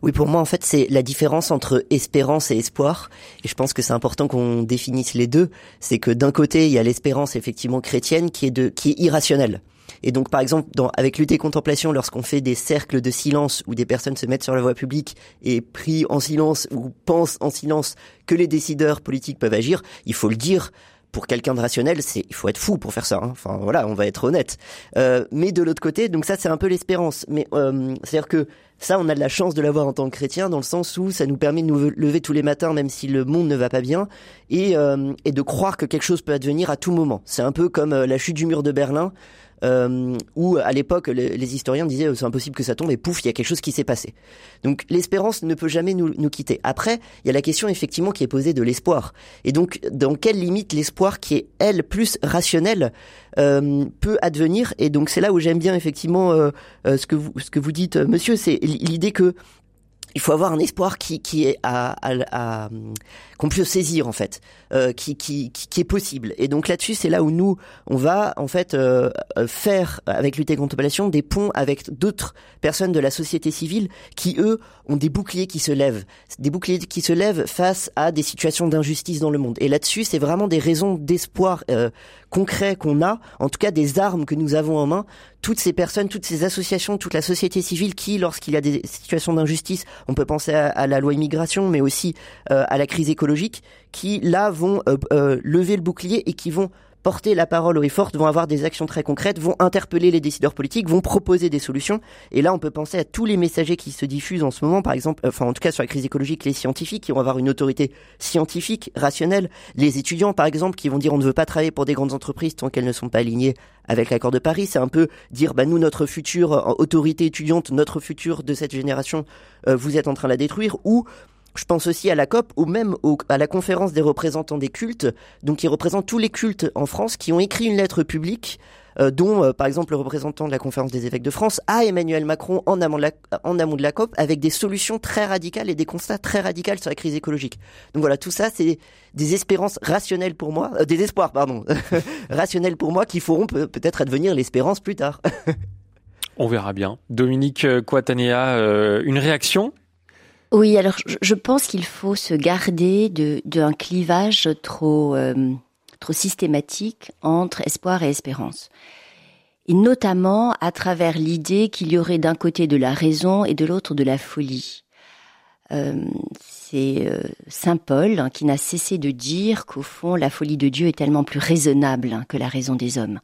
Oui, pour moi, en fait, c'est la différence entre espérance et espoir. Et je pense que c'est important qu'on définisse les deux. C'est que d'un côté, il y a l'espérance effectivement chrétienne qui est de, qui est irrationnelle. Et donc, par exemple, dans, avec lutte et contemplation, lorsqu'on fait des cercles de silence où des personnes se mettent sur la voie publique et prient en silence ou pensent en silence que les décideurs politiques peuvent agir, il faut le dire pour quelqu'un de rationnel, c'est il faut être fou pour faire ça. Hein. Enfin voilà, on va être honnête. Euh, mais de l'autre côté, donc ça c'est un peu l'espérance. Mais euh, c'est-à-dire que ça, on a de la chance de l'avoir en tant que chrétien, dans le sens où ça nous permet de nous lever tous les matins, même si le monde ne va pas bien, et, euh, et de croire que quelque chose peut advenir à tout moment. C'est un peu comme euh, la chute du mur de Berlin euh, où à l'époque les, historiens disaient oh, c'est impossible que ça tombe et pouf il y a quelque chose qui s'est passé. Donc l'espérance ne peut jamais nous, nous quitter. Après il y a la question effectivement qui est posée de l'espoir et donc dans quelle limite l'espoir qui est elle plus rationnelle euh, peut advenir? Et donc c'est là où j'aime bien effectivement euh, euh ce que vous ce que vous dites euh, monsieur c'est l'idée que il faut avoir un espoir qui, qui est qu'on puisse saisir en fait, euh, qui, qui, qui, est possible. Et donc là-dessus, c'est là où nous, on va en fait euh, faire avec lutte contre contemplation des ponts avec d'autres personnes de la société civile qui eux ont des boucliers qui se lèvent, des boucliers qui se lèvent face à des situations d'injustice dans le monde. Et là-dessus, c'est vraiment des raisons d'espoir euh, concret qu'on a, en tout cas des armes que nous avons en main. Toutes ces personnes, toutes ces associations, toute la société civile qui, lorsqu'il y a des situations d'injustice, on peut penser à, la loi immigration, mais aussi euh, à la crise écologique, qui là vont euh, lever le bouclier et qui vont porter la parole haut et vont avoir des actions très concrètes, vont interpeller les décideurs politiques, vont proposer des solutions. Et là, on peut penser à tous les messagers qui se diffusent en ce moment, par exemple, enfin en tout cas sur la crise écologique, les scientifiques qui vont avoir une autorité scientifique, rationnelle, les étudiants par exemple qui vont dire on ne veut pas travailler pour des grandes entreprises tant qu'elles ne sont pas alignées avec l'accord de Paris. C'est un peu dire bah nous notre future euh, autorité étudiante, notre futur de cette génération, euh, vous êtes en train de la détruire ou je pense aussi à la COP ou même à la conférence des représentants des cultes, donc qui représentent tous les cultes en France, qui ont écrit une lettre publique, euh, dont euh, par exemple le représentant de la conférence des évêques de France à Emmanuel Macron en amont, de la, COP, avec des solutions très radicales et des constats très radicaux sur la crise écologique. Donc voilà, tout ça, c'est des espérances rationnelles pour moi, euh, des espoirs, pardon, rationnels pour moi, qui feront peut-être advenir l'espérance plus tard. On verra bien. Dominique Quatanea, une réaction oui, alors je pense qu'il faut se garder d'un clivage trop euh, trop systématique entre espoir et espérance. Et notamment à travers l'idée qu'il y aurait d'un côté de la raison et de l'autre de la folie. Euh, c'est euh, Saint Paul hein, qui n'a cessé de dire qu'au fond la folie de Dieu est tellement plus raisonnable hein, que la raison des hommes.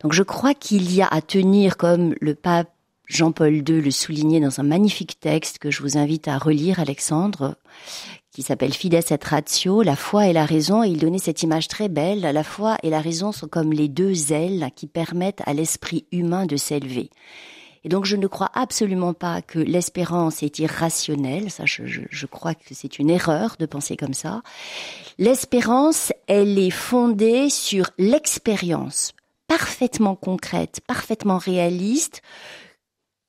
Donc je crois qu'il y a à tenir comme le pape Jean-Paul II le soulignait dans un magnifique texte que je vous invite à relire, Alexandre, qui s'appelle Fides et Ratio, la foi et la raison, et il donnait cette image très belle, la foi et la raison sont comme les deux ailes qui permettent à l'esprit humain de s'élever. Et donc je ne crois absolument pas que l'espérance est irrationnelle, ça je, je crois que c'est une erreur de penser comme ça. L'espérance, elle est fondée sur l'expérience parfaitement concrète, parfaitement réaliste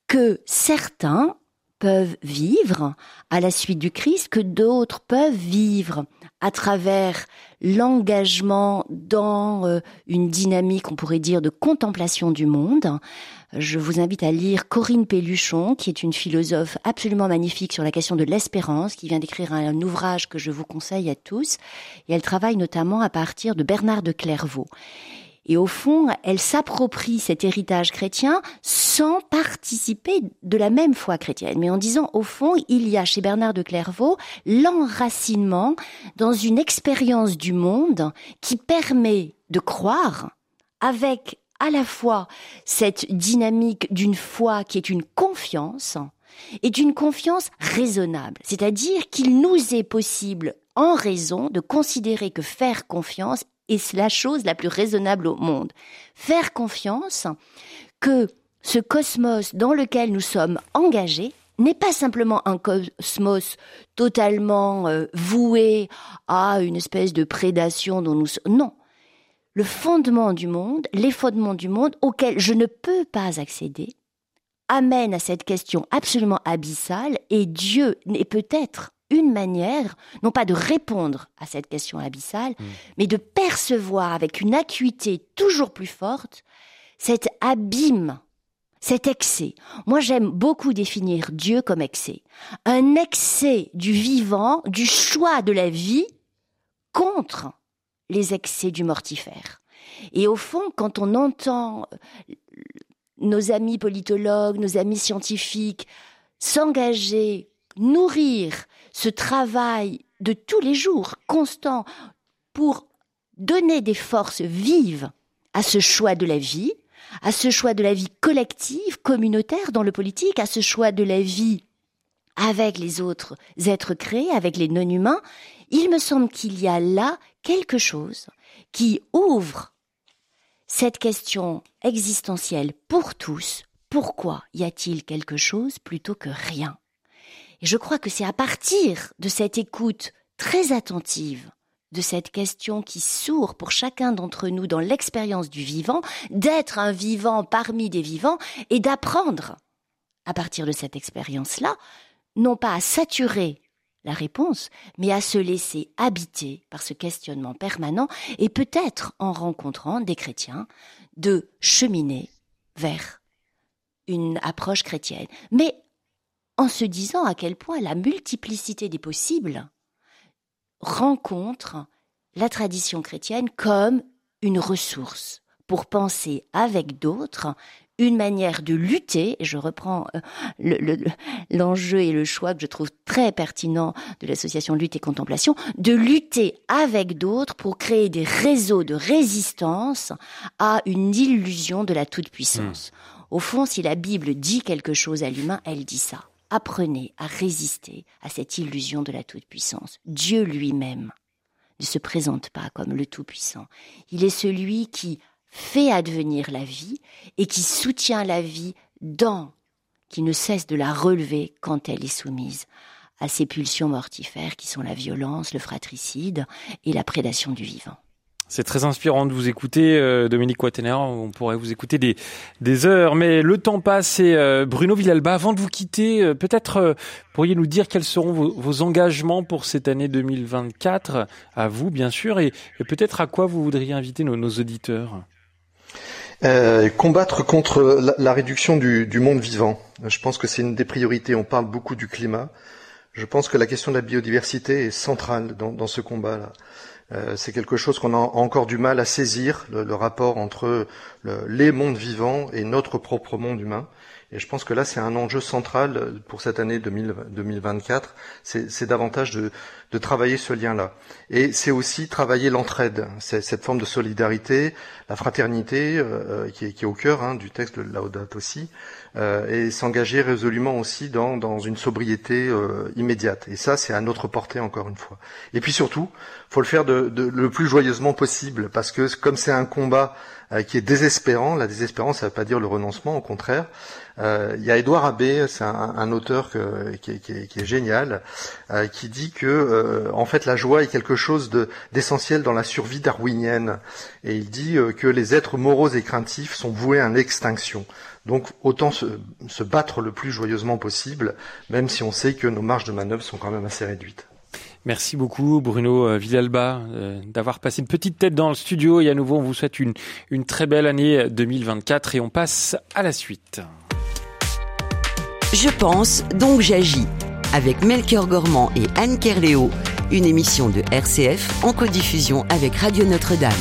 que certains peuvent vivre à la suite du Christ, que d'autres peuvent vivre à travers l'engagement dans euh, une dynamique, on pourrait dire, de contemplation du monde. Je vous invite à lire Corinne Pelluchon, qui est une philosophe absolument magnifique sur la question de l'espérance, qui vient d'écrire un, ouvrage que je vous conseille à tous. Et elle travaille notamment à partir de Bernard de Clairvaux. Et au fond, elle s'approprie cet héritage chrétien sans participer de la même foi chrétienne, mais en disant, au fond, il y a chez Bernard de Clairvaux l'enracinement dans une expérience du monde qui permet de croire avec à la fois cette dynamique d'une foi qui est une confiance, et d'une confiance raisonnable, c'est-à-dire qu'il nous est possible en raison de considérer que faire confiance est la chose la plus raisonnable au monde. Faire confiance que ce cosmos dans lequel nous sommes engagés n'est pas simplement un cosmos totalement euh, voué à une espèce de prédation dont nous non le fondement du monde les fondements du monde auxquels je ne peux pas accéder amène à cette question absolument abyssale et Dieu n'est peut-être une manière, non pas de répondre à cette question abyssale, mm. mais de percevoir avec une acuité toujours plus forte cet abîme, cet excès. Moi, j'aime beaucoup définir Dieu comme excès. Un excès du vivant, du choix de la vie contre les excès du mortifère. Et au fond, quand on entend nos amis politologues, nos amis scientifiques s'engager, nourrir ce travail de tous les jours, constant, pour donner des forces vives à ce choix de la vie, à ce choix de la vie collective, communautaire dans le politique, à ce choix de la vie avec les autres êtres créés, avec les non-humains, il me semble qu'il y a là quelque chose qui ouvre cette question existentielle pour tous. Pourquoi y a-t-il quelque chose plutôt que rien? Et je crois que c'est à partir de cette écoute très attentive de cette question qui sourd pour chacun d'entre nous dans l'expérience du vivant, d'être un vivant parmi des vivants et d'apprendre à partir de cette expérience-là, non pas à saturer la réponse, mais à se laisser habiter par ce questionnement permanent et peut-être en rencontrant des chrétiens de cheminer vers une approche chrétienne. Mais en se disant à quel point la multiplicité des possibles rencontre la tradition chrétienne comme une ressource pour penser avec d'autres une manière de lutter, et je reprends euh, l'enjeu et le choix que je trouve très pertinent de l'association Lutte et Contemplation, de lutter avec d'autres pour créer des réseaux de résistance à une illusion de la toute-puissance. Hmm. Au fond, si la Bible dit quelque chose à l'humain, elle dit ça. Apprenez à résister à cette illusion de la toute-puissance. Dieu lui-même ne se présente pas comme le Tout-Puissant. Il est celui qui fait advenir la vie et qui soutient la vie dans, qui ne cesse de la relever quand elle est soumise à ces pulsions mortifères qui sont la violence, le fratricide et la prédation du vivant. C'est très inspirant de vous écouter, euh, Dominique Wattener. On pourrait vous écouter des, heures, mais le temps passe. Et euh, Bruno Villalba, avant de vous quitter, euh, peut-être pourriez nous dire quels seront vos, engagements pour cette année 2024, à vous bien sûr, et, peut-être à quoi vous voudriez inviter nos auditeurs? Combattre contre la, réduction du, monde vivant. Je pense que c'est une des priorités. On parle beaucoup du climat. Je pense que la question de la biodiversité est centrale dans, ce combat-là. Euh, c'est quelque chose qu'on a encore du mal à saisir, le, rapport entre les mondes vivants et notre propre monde humain. Et je pense que là, c'est un enjeu central pour cette année 2024. C'est davantage de, de, travailler ce lien-là. Et c'est aussi travailler l'entraide, cette forme de solidarité, la fraternité euh, qui, est, qui, est, au cœur hein, du texte de Laudato aussi, euh, et s'engager résolument aussi dans, dans une sobriété euh, immédiate. Et ça, c'est à notre portée encore une fois. Et puis surtout, faut le faire de, de, le plus joyeusement possible, parce que comme c'est un combat euh, qui est désespérant, la désespérance, ça ne veut pas dire le renoncement, au contraire. Euh, il y a Édouard Abbé, c'est un, auteur qui, est, génial, euh, qui dit que euh, en fait la joie est quelque chose d'essentiel dans la survie darwinienne. Et il dit que les êtres moraux et craintifs sont voués à l'extinction. Donc autant se, se battre le plus joyeusement possible, même si on sait que nos marges de manœuvre sont quand même assez réduites. Merci beaucoup Bruno Villalba d'avoir passé une petite tête dans le studio et à nouveau on vous souhaite une, une très belle année 2024 et on passe à la suite. Je pense, donc j'agis. Avec Melchior Gormand et Anne Kerléo, une émission de RCF en codiffusion avec Radio Notre-Dame.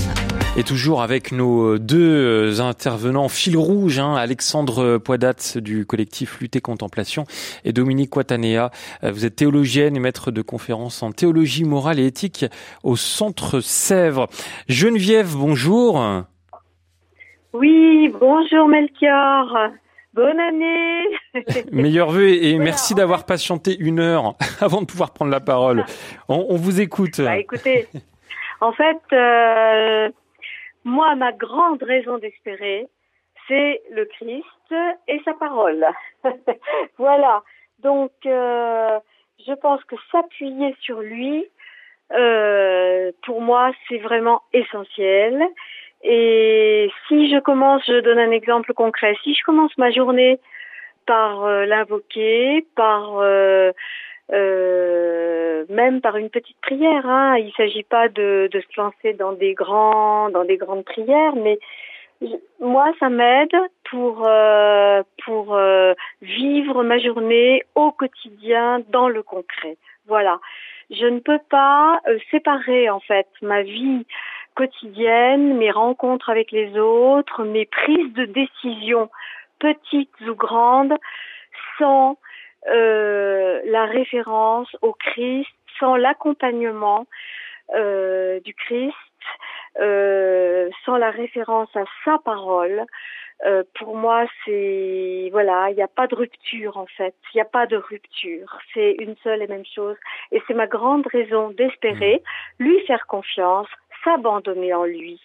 Et toujours avec nos deux intervenants fil rouge, hein, Alexandre Poidat du collectif Lutte Contemplation et Dominique Quatanea. Vous êtes théologienne et maître de conférences en théologie morale et éthique au Centre Sèvres. Geneviève, bonjour. Oui, bonjour Melchior. Bonne année Meilleurs vœux et, merci d'avoir patienté une heure avant de pouvoir prendre la parole. On, vous écoute. Bah, écoutez, en fait, euh, moi, ma grande raison d'espérer, c'est le Christ et sa parole. voilà. Donc, euh, je pense que s'appuyer sur lui, euh, pour moi, c'est vraiment essentiel. Et si je commence, je donne un exemple concret, si je commence ma journée par euh, l'invoquer, par euh, euh, même par une petite prière, hein, il ne s'agit pas de, de, se lancer dans des grands, dans des grandes prières, mais moi, ça m'aide pour euh, pour vivre ma journée au quotidien dans le concret. Voilà, je ne peux pas séparer en fait ma vie quotidienne, mes rencontres avec les autres, mes prises de décision, petites ou grandes, sans euh, la référence au Christ, sans l'accompagnement euh, du Christ, euh, sans la référence à sa parole. Euh, pour moi, c'est voilà, il n'y a pas de rupture en fait. Il n'y a pas de rupture. C'est une seule et même chose. Et c'est ma grande raison d'espérer, mmh. lui faire confiance, s'abandonner en lui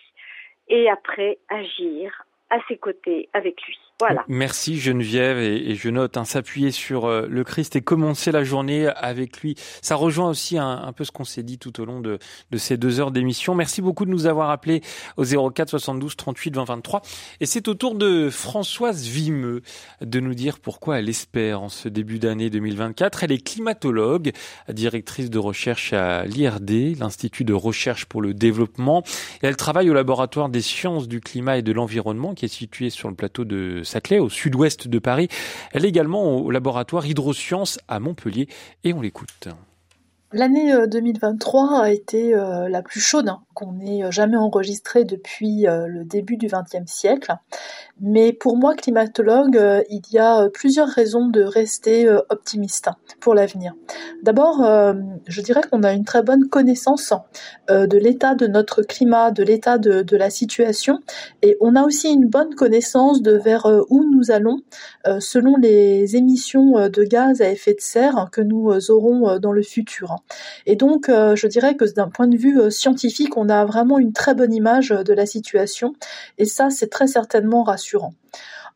et après agir à ses côtés avec lui. Voilà. Merci Geneviève et, je note hein, s'appuyer sur euh, le Christ et commencer la journée avec lui. Ça rejoint aussi un, peu ce qu'on s'est dit tout au long de, ces deux heures d'émission. Merci beaucoup de nous avoir appelés au 04 72 38 20 23. Et c'est au tour de Françoise Vimeux de nous dire pourquoi elle espère en ce début d'année 2024. Elle est climatologue, directrice de recherche à l'IRD, l'Institut de recherche pour le développement. Et elle travaille au laboratoire des sciences du climat et de l'environnement qui est situé sur le plateau de Saclay, au sud-ouest de Paris. Elle est également au laboratoire Hydrosciences à Montpellier et on l'écoute. L'année 2023 euh, a été euh, la plus chaude hein, qu'on n'ait jamais enregistré depuis le début du XXe siècle. Mais pour moi, climatologue, il y a plusieurs raisons de rester optimiste pour l'avenir. D'abord, je dirais qu'on a une très bonne connaissance de l'état de notre climat, de l'état de, de, la situation, et on a aussi une bonne connaissance de vers où nous allons selon les émissions de gaz à effet de serre que nous aurons dans le futur. Et donc, je dirais que d'un point de vue scientifique, on a vraiment une très bonne image de la situation, et ça, c'est très certainement rassurant.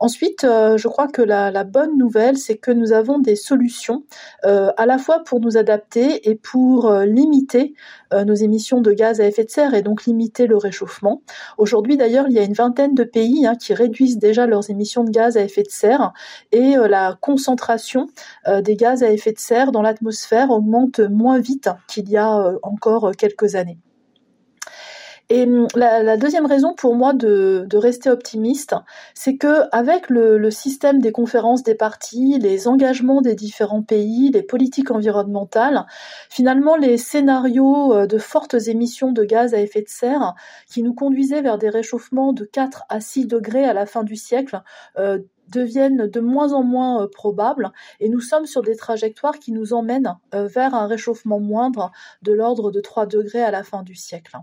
Ensuite, euh, je crois que la, bonne nouvelle, c'est que nous avons des solutions euh, à la fois pour nous adapter et pour euh, limiter nos émissions de gaz à effet de serre et donc limiter le réchauffement. Aujourd'hui, d'ailleurs, il y a une vingtaine de pays hein, qui réduisent déjà leurs émissions de gaz à effet de serre et la concentration des gaz à effet de serre dans l'atmosphère augmente moins vite qu'il y a encore quelques années. Et hum, la, deuxième raison pour moi de, rester optimiste, c'est que avec le, système des conférences des partis, les engagements des différents pays, les politiques environnementales, finalement les scénarios euh, de fortes émissions de gaz à effet de serre qui nous conduisaient vers des réchauffements de 4 à 6 degrés à la fin du siècle euh, deviennent de moins en moins euh, probables et nous sommes sur des trajectoires qui nous emmènent vers un réchauffement moindre de l'ordre de 3 degrés à la fin du siècle.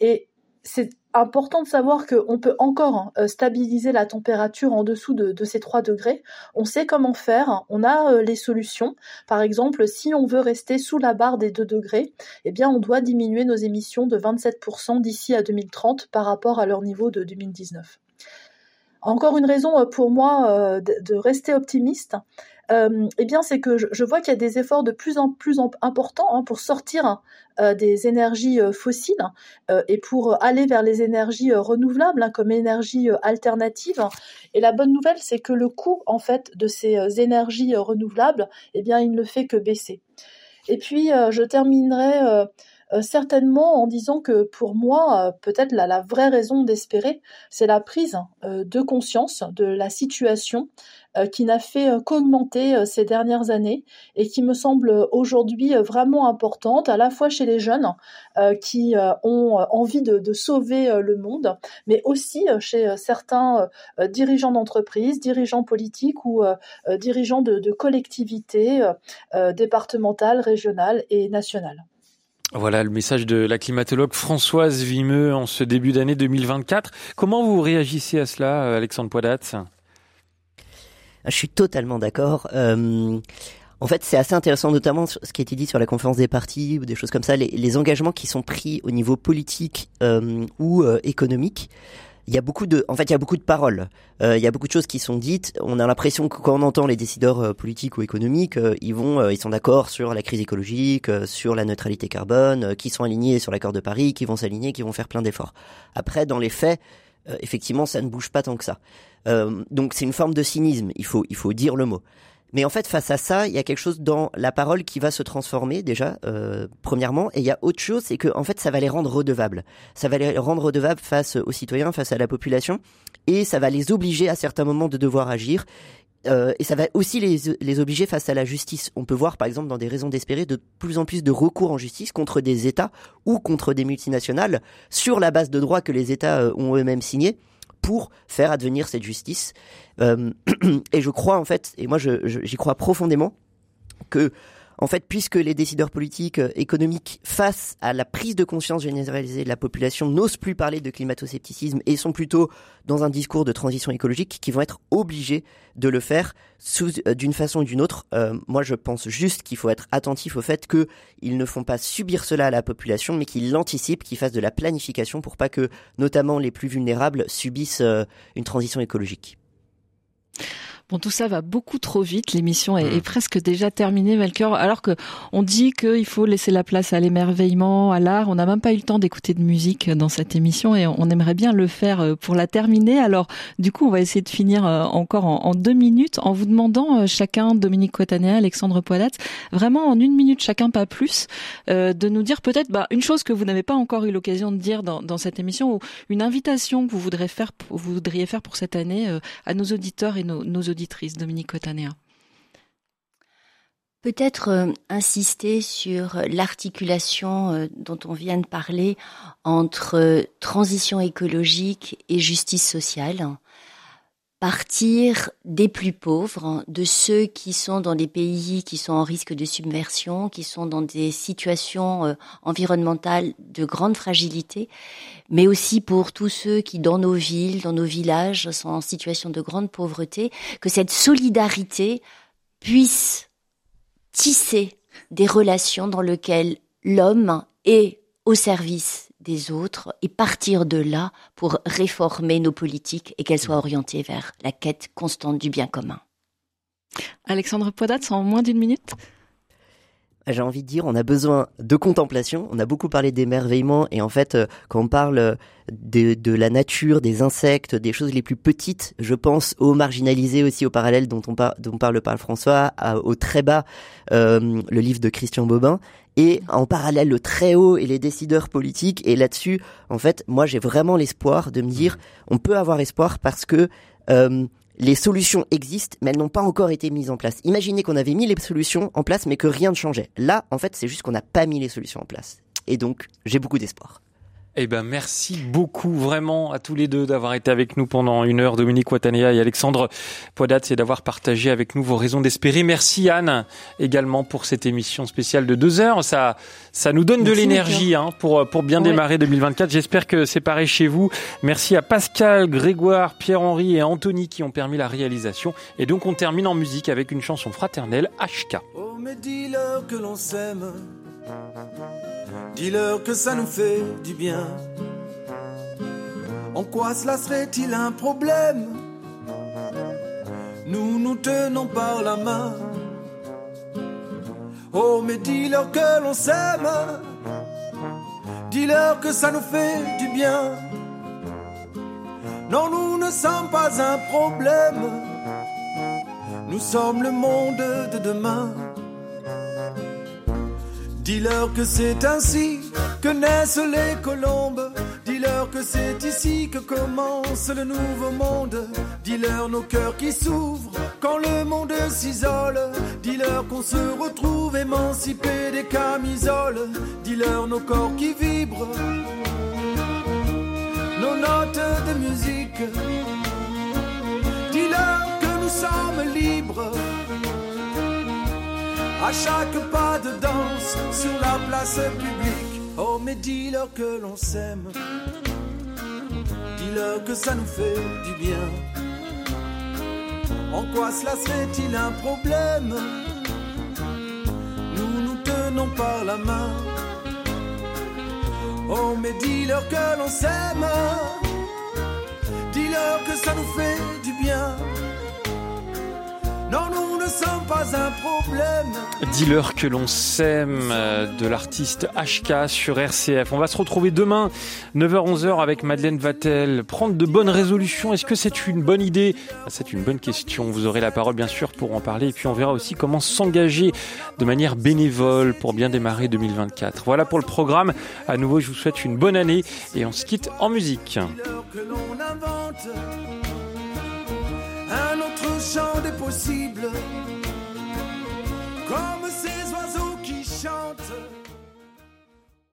Et c'est important de savoir qu'on peut encore euh, stabiliser la température en dessous de, ces 3 degrés. On sait comment faire, on a euh, les solutions. Par exemple, si on veut rester sous la barre des 2 degrés, eh bien on doit diminuer nos émissions de 27% d'ici à 2030 par rapport à leur niveau de 2019. Encore une raison euh, pour moi de rester optimiste, euh, eh bien, c'est que je, vois qu'il y a des efforts de plus en plus importants hein, pour sortir euh, des énergies euh, fossiles et pour aller vers les énergies renouvelables hein, comme énergie alternative. Et la bonne nouvelle, c'est que le coût en fait de ces énergies renouvelables, eh bien, il ne fait que baisser. Et puis, je terminerai certainement en disant que pour moi, peut-être la, vraie raison d'espérer, c'est la prise de conscience de la situation euh, qui n'a fait euh, qu'augmenter euh, ces dernières années et qui me semble aujourd'hui vraiment importante, à la fois chez les jeunes qui ont envie de, sauver le monde, mais aussi chez certains dirigeants d'entreprise, dirigeants politiques ou dirigeants de collectivités départementales, régionales et nationales. Voilà le message de la climatologue Françoise Vimeux en ce début d'année 2024. Comment vous réagissez à cela, Alexandre Poidat? Je suis totalement d'accord. Euh, en fait, c'est assez intéressant, notamment ce qui a été dit sur la conférence des partis ou des choses comme ça, les, engagements qui sont pris au niveau politique euh, ou euh, économique. Il y a beaucoup de, en fait, il y a beaucoup de paroles. il y a beaucoup de choses qui sont dites. On a l'impression que quand on entend les décideurs politiques ou économiques, ils vont, ils sont d'accord sur la crise écologique, sur la neutralité carbone, qui sont alignés sur l'accord de Paris, qui vont s'aligner, qui vont faire plein d'efforts. Après, dans les faits, effectivement, ça ne bouge pas tant que ça. Euh, donc c'est une forme de cynisme, il faut, il faut dire le mot. Mais en fait, face à ça, il y a quelque chose dans la parole qui va se transformer déjà, euh, premièrement, et il y a autre chose, c'est que en fait, ça va les rendre redevables. Ça va les rendre redevables face aux citoyens, face à la population, et ça va les obliger à certains moments de devoir agir. Euh, et ça va aussi les, les obliger face à la justice. On peut voir, par exemple, dans des raisons d'espérer, de plus en plus de recours en justice contre des États ou contre des multinationales sur la base de droits que les États euh, ont eux-mêmes signés pour faire advenir cette justice. Euh, et je crois en fait, et moi j'y crois profondément, que en fait, puisque les décideurs politiques euh, économiques, face à la prise de conscience généralisée de la population, n'osent plus parler de climato-scepticisme et sont plutôt dans un discours de transition écologique, qui vont être obligés de le faire euh, d'une façon ou d'une autre. Euh, moi, je pense juste qu'il faut être attentif au fait qu'ils ne font pas subir cela à la population, mais qu'ils l'anticipent, qu'ils fassent de la planification pour pas que, notamment les plus vulnérables, subissent une transition écologique. Bon, tout ça va beaucoup trop vite. L'émission est, mmh. presque déjà terminée, Melchior. Alors que on dit qu'il faut laisser la place à l'émerveillement, à l'art. On n'a même pas eu le temps d'écouter de musique dans cette émission et on aimerait bien le faire euh, pour la terminer. Alors, du coup, on va essayer de finir euh, encore en, deux minutes en vous demandant euh, chacun, Dominique Cotanéa, Alexandre Poilat, vraiment en une minute chacun, pas plus, de nous dire peut-être bah, une chose que vous n'avez pas encore eu l'occasion de dire dans, dans, cette émission ou une invitation que vous voudriez faire, vous voudriez faire pour cette année à nos auditeurs et nos, nos auditeurs Dominique Cotanea Peut-être euh, insister sur l'articulation euh, dont on vient de parler entre euh, transition écologique et justice sociale. Partir des plus pauvres, de ceux qui sont dans des pays qui sont en risque de submersion, qui sont dans des situations environnementales de grande fragilité, mais aussi pour tous ceux qui, dans nos villes, dans nos villages, sont en situation de grande pauvreté, que cette solidarité puisse tisser des relations dans lesquelles l'homme est au service des autres et partir de là pour réformer nos politiques et qu'elles soient orientées vers la quête constante du bien commun. Alexandre Poidat, en moins d'une minute j'ai envie de dire, on a besoin de contemplation. On a beaucoup parlé d'émerveillement et en fait, euh, quand on parle euh, de, la nature, des insectes, des choses les plus petites, je pense aux marginalisés aussi, au parallèle dont on, dont parle par François, au très bas, euh, le livre de Christian Bobin, et en parallèle le très haut et les décideurs politiques. Et là-dessus, en fait, moi j'ai vraiment l'espoir de me dire, on peut avoir espoir parce que les solutions existent, mais elles n'ont pas encore été mises en place. Imaginez qu'on avait mis les solutions en place, mais que rien ne changeait. Là, en fait, c'est juste qu'on n'a pas mis les solutions en place. Et donc, j'ai beaucoup d'espoir. Eh ben, merci beaucoup vraiment à tous les deux d'avoir été avec nous pendant une heure, Dominique Watanea et Alexandre Poidat, et d'avoir partagé avec nous vos raisons d'espérer. Merci Anne également pour cette émission spéciale de deux heures. Ça, ça nous donne de l'énergie hein, pour pour bien démarrer 2024. J'espère que c'est pareil chez vous. Merci à Pascal, Grégoire, Pierre-Henri et Anthony qui ont permis la réalisation. Et donc on termine en musique avec une chanson fraternelle, HK. Oh, mais dis-leur que l'on s'aime Dis-leur que ça nous fait du bien. En quoi cela serait-il un problème? Nous nous tenons par la main. Oh, mais dis-leur que l'on s'aime. Dis-leur que ça nous fait du bien. Non, nous ne sommes pas un problème. Nous sommes le monde de demain. Dis-leur que c'est ainsi que naissent les colombes. Dis-leur que c'est ici que commence le nouveau monde. Dis-leur nos cœurs qui s'ouvrent quand le monde s'isole. Dis-leur qu'on se retrouve émancipés des camisoles. Dis-leur nos corps qui vibrent, nos notes de musique. Dis-leur que nous sommes libres à chaque pas de danse sur la place publique. Oh, mais dis-leur que l'on s'aime, dis-leur que ça nous fait du bien. En quoi cela serait-il un problème? Nous nous tenons par la main. Oh, mais dis-leur que l'on s'aime, dis-leur que ça nous fait du bien. Non, nous ne sommes pas un problème. Dis-leur que l'on s'aime euh, de l'artiste HK sur RCF. On va se retrouver demain, 9h-11h avec Madeleine Vatel. Prendre de bonnes résolutions, est-ce que c'est une bonne idée? Ah, C'est une bonne question. Vous aurez la parole bien sûr pour en parler. Et puis on verra aussi comment s'engager de manière bénévole pour bien démarrer 2024. Voilà pour le programme. À nouveau, je vous souhaite une bonne année et on se quitte en musique un autre champ des possibles, comme ces oiseaux qui chantent.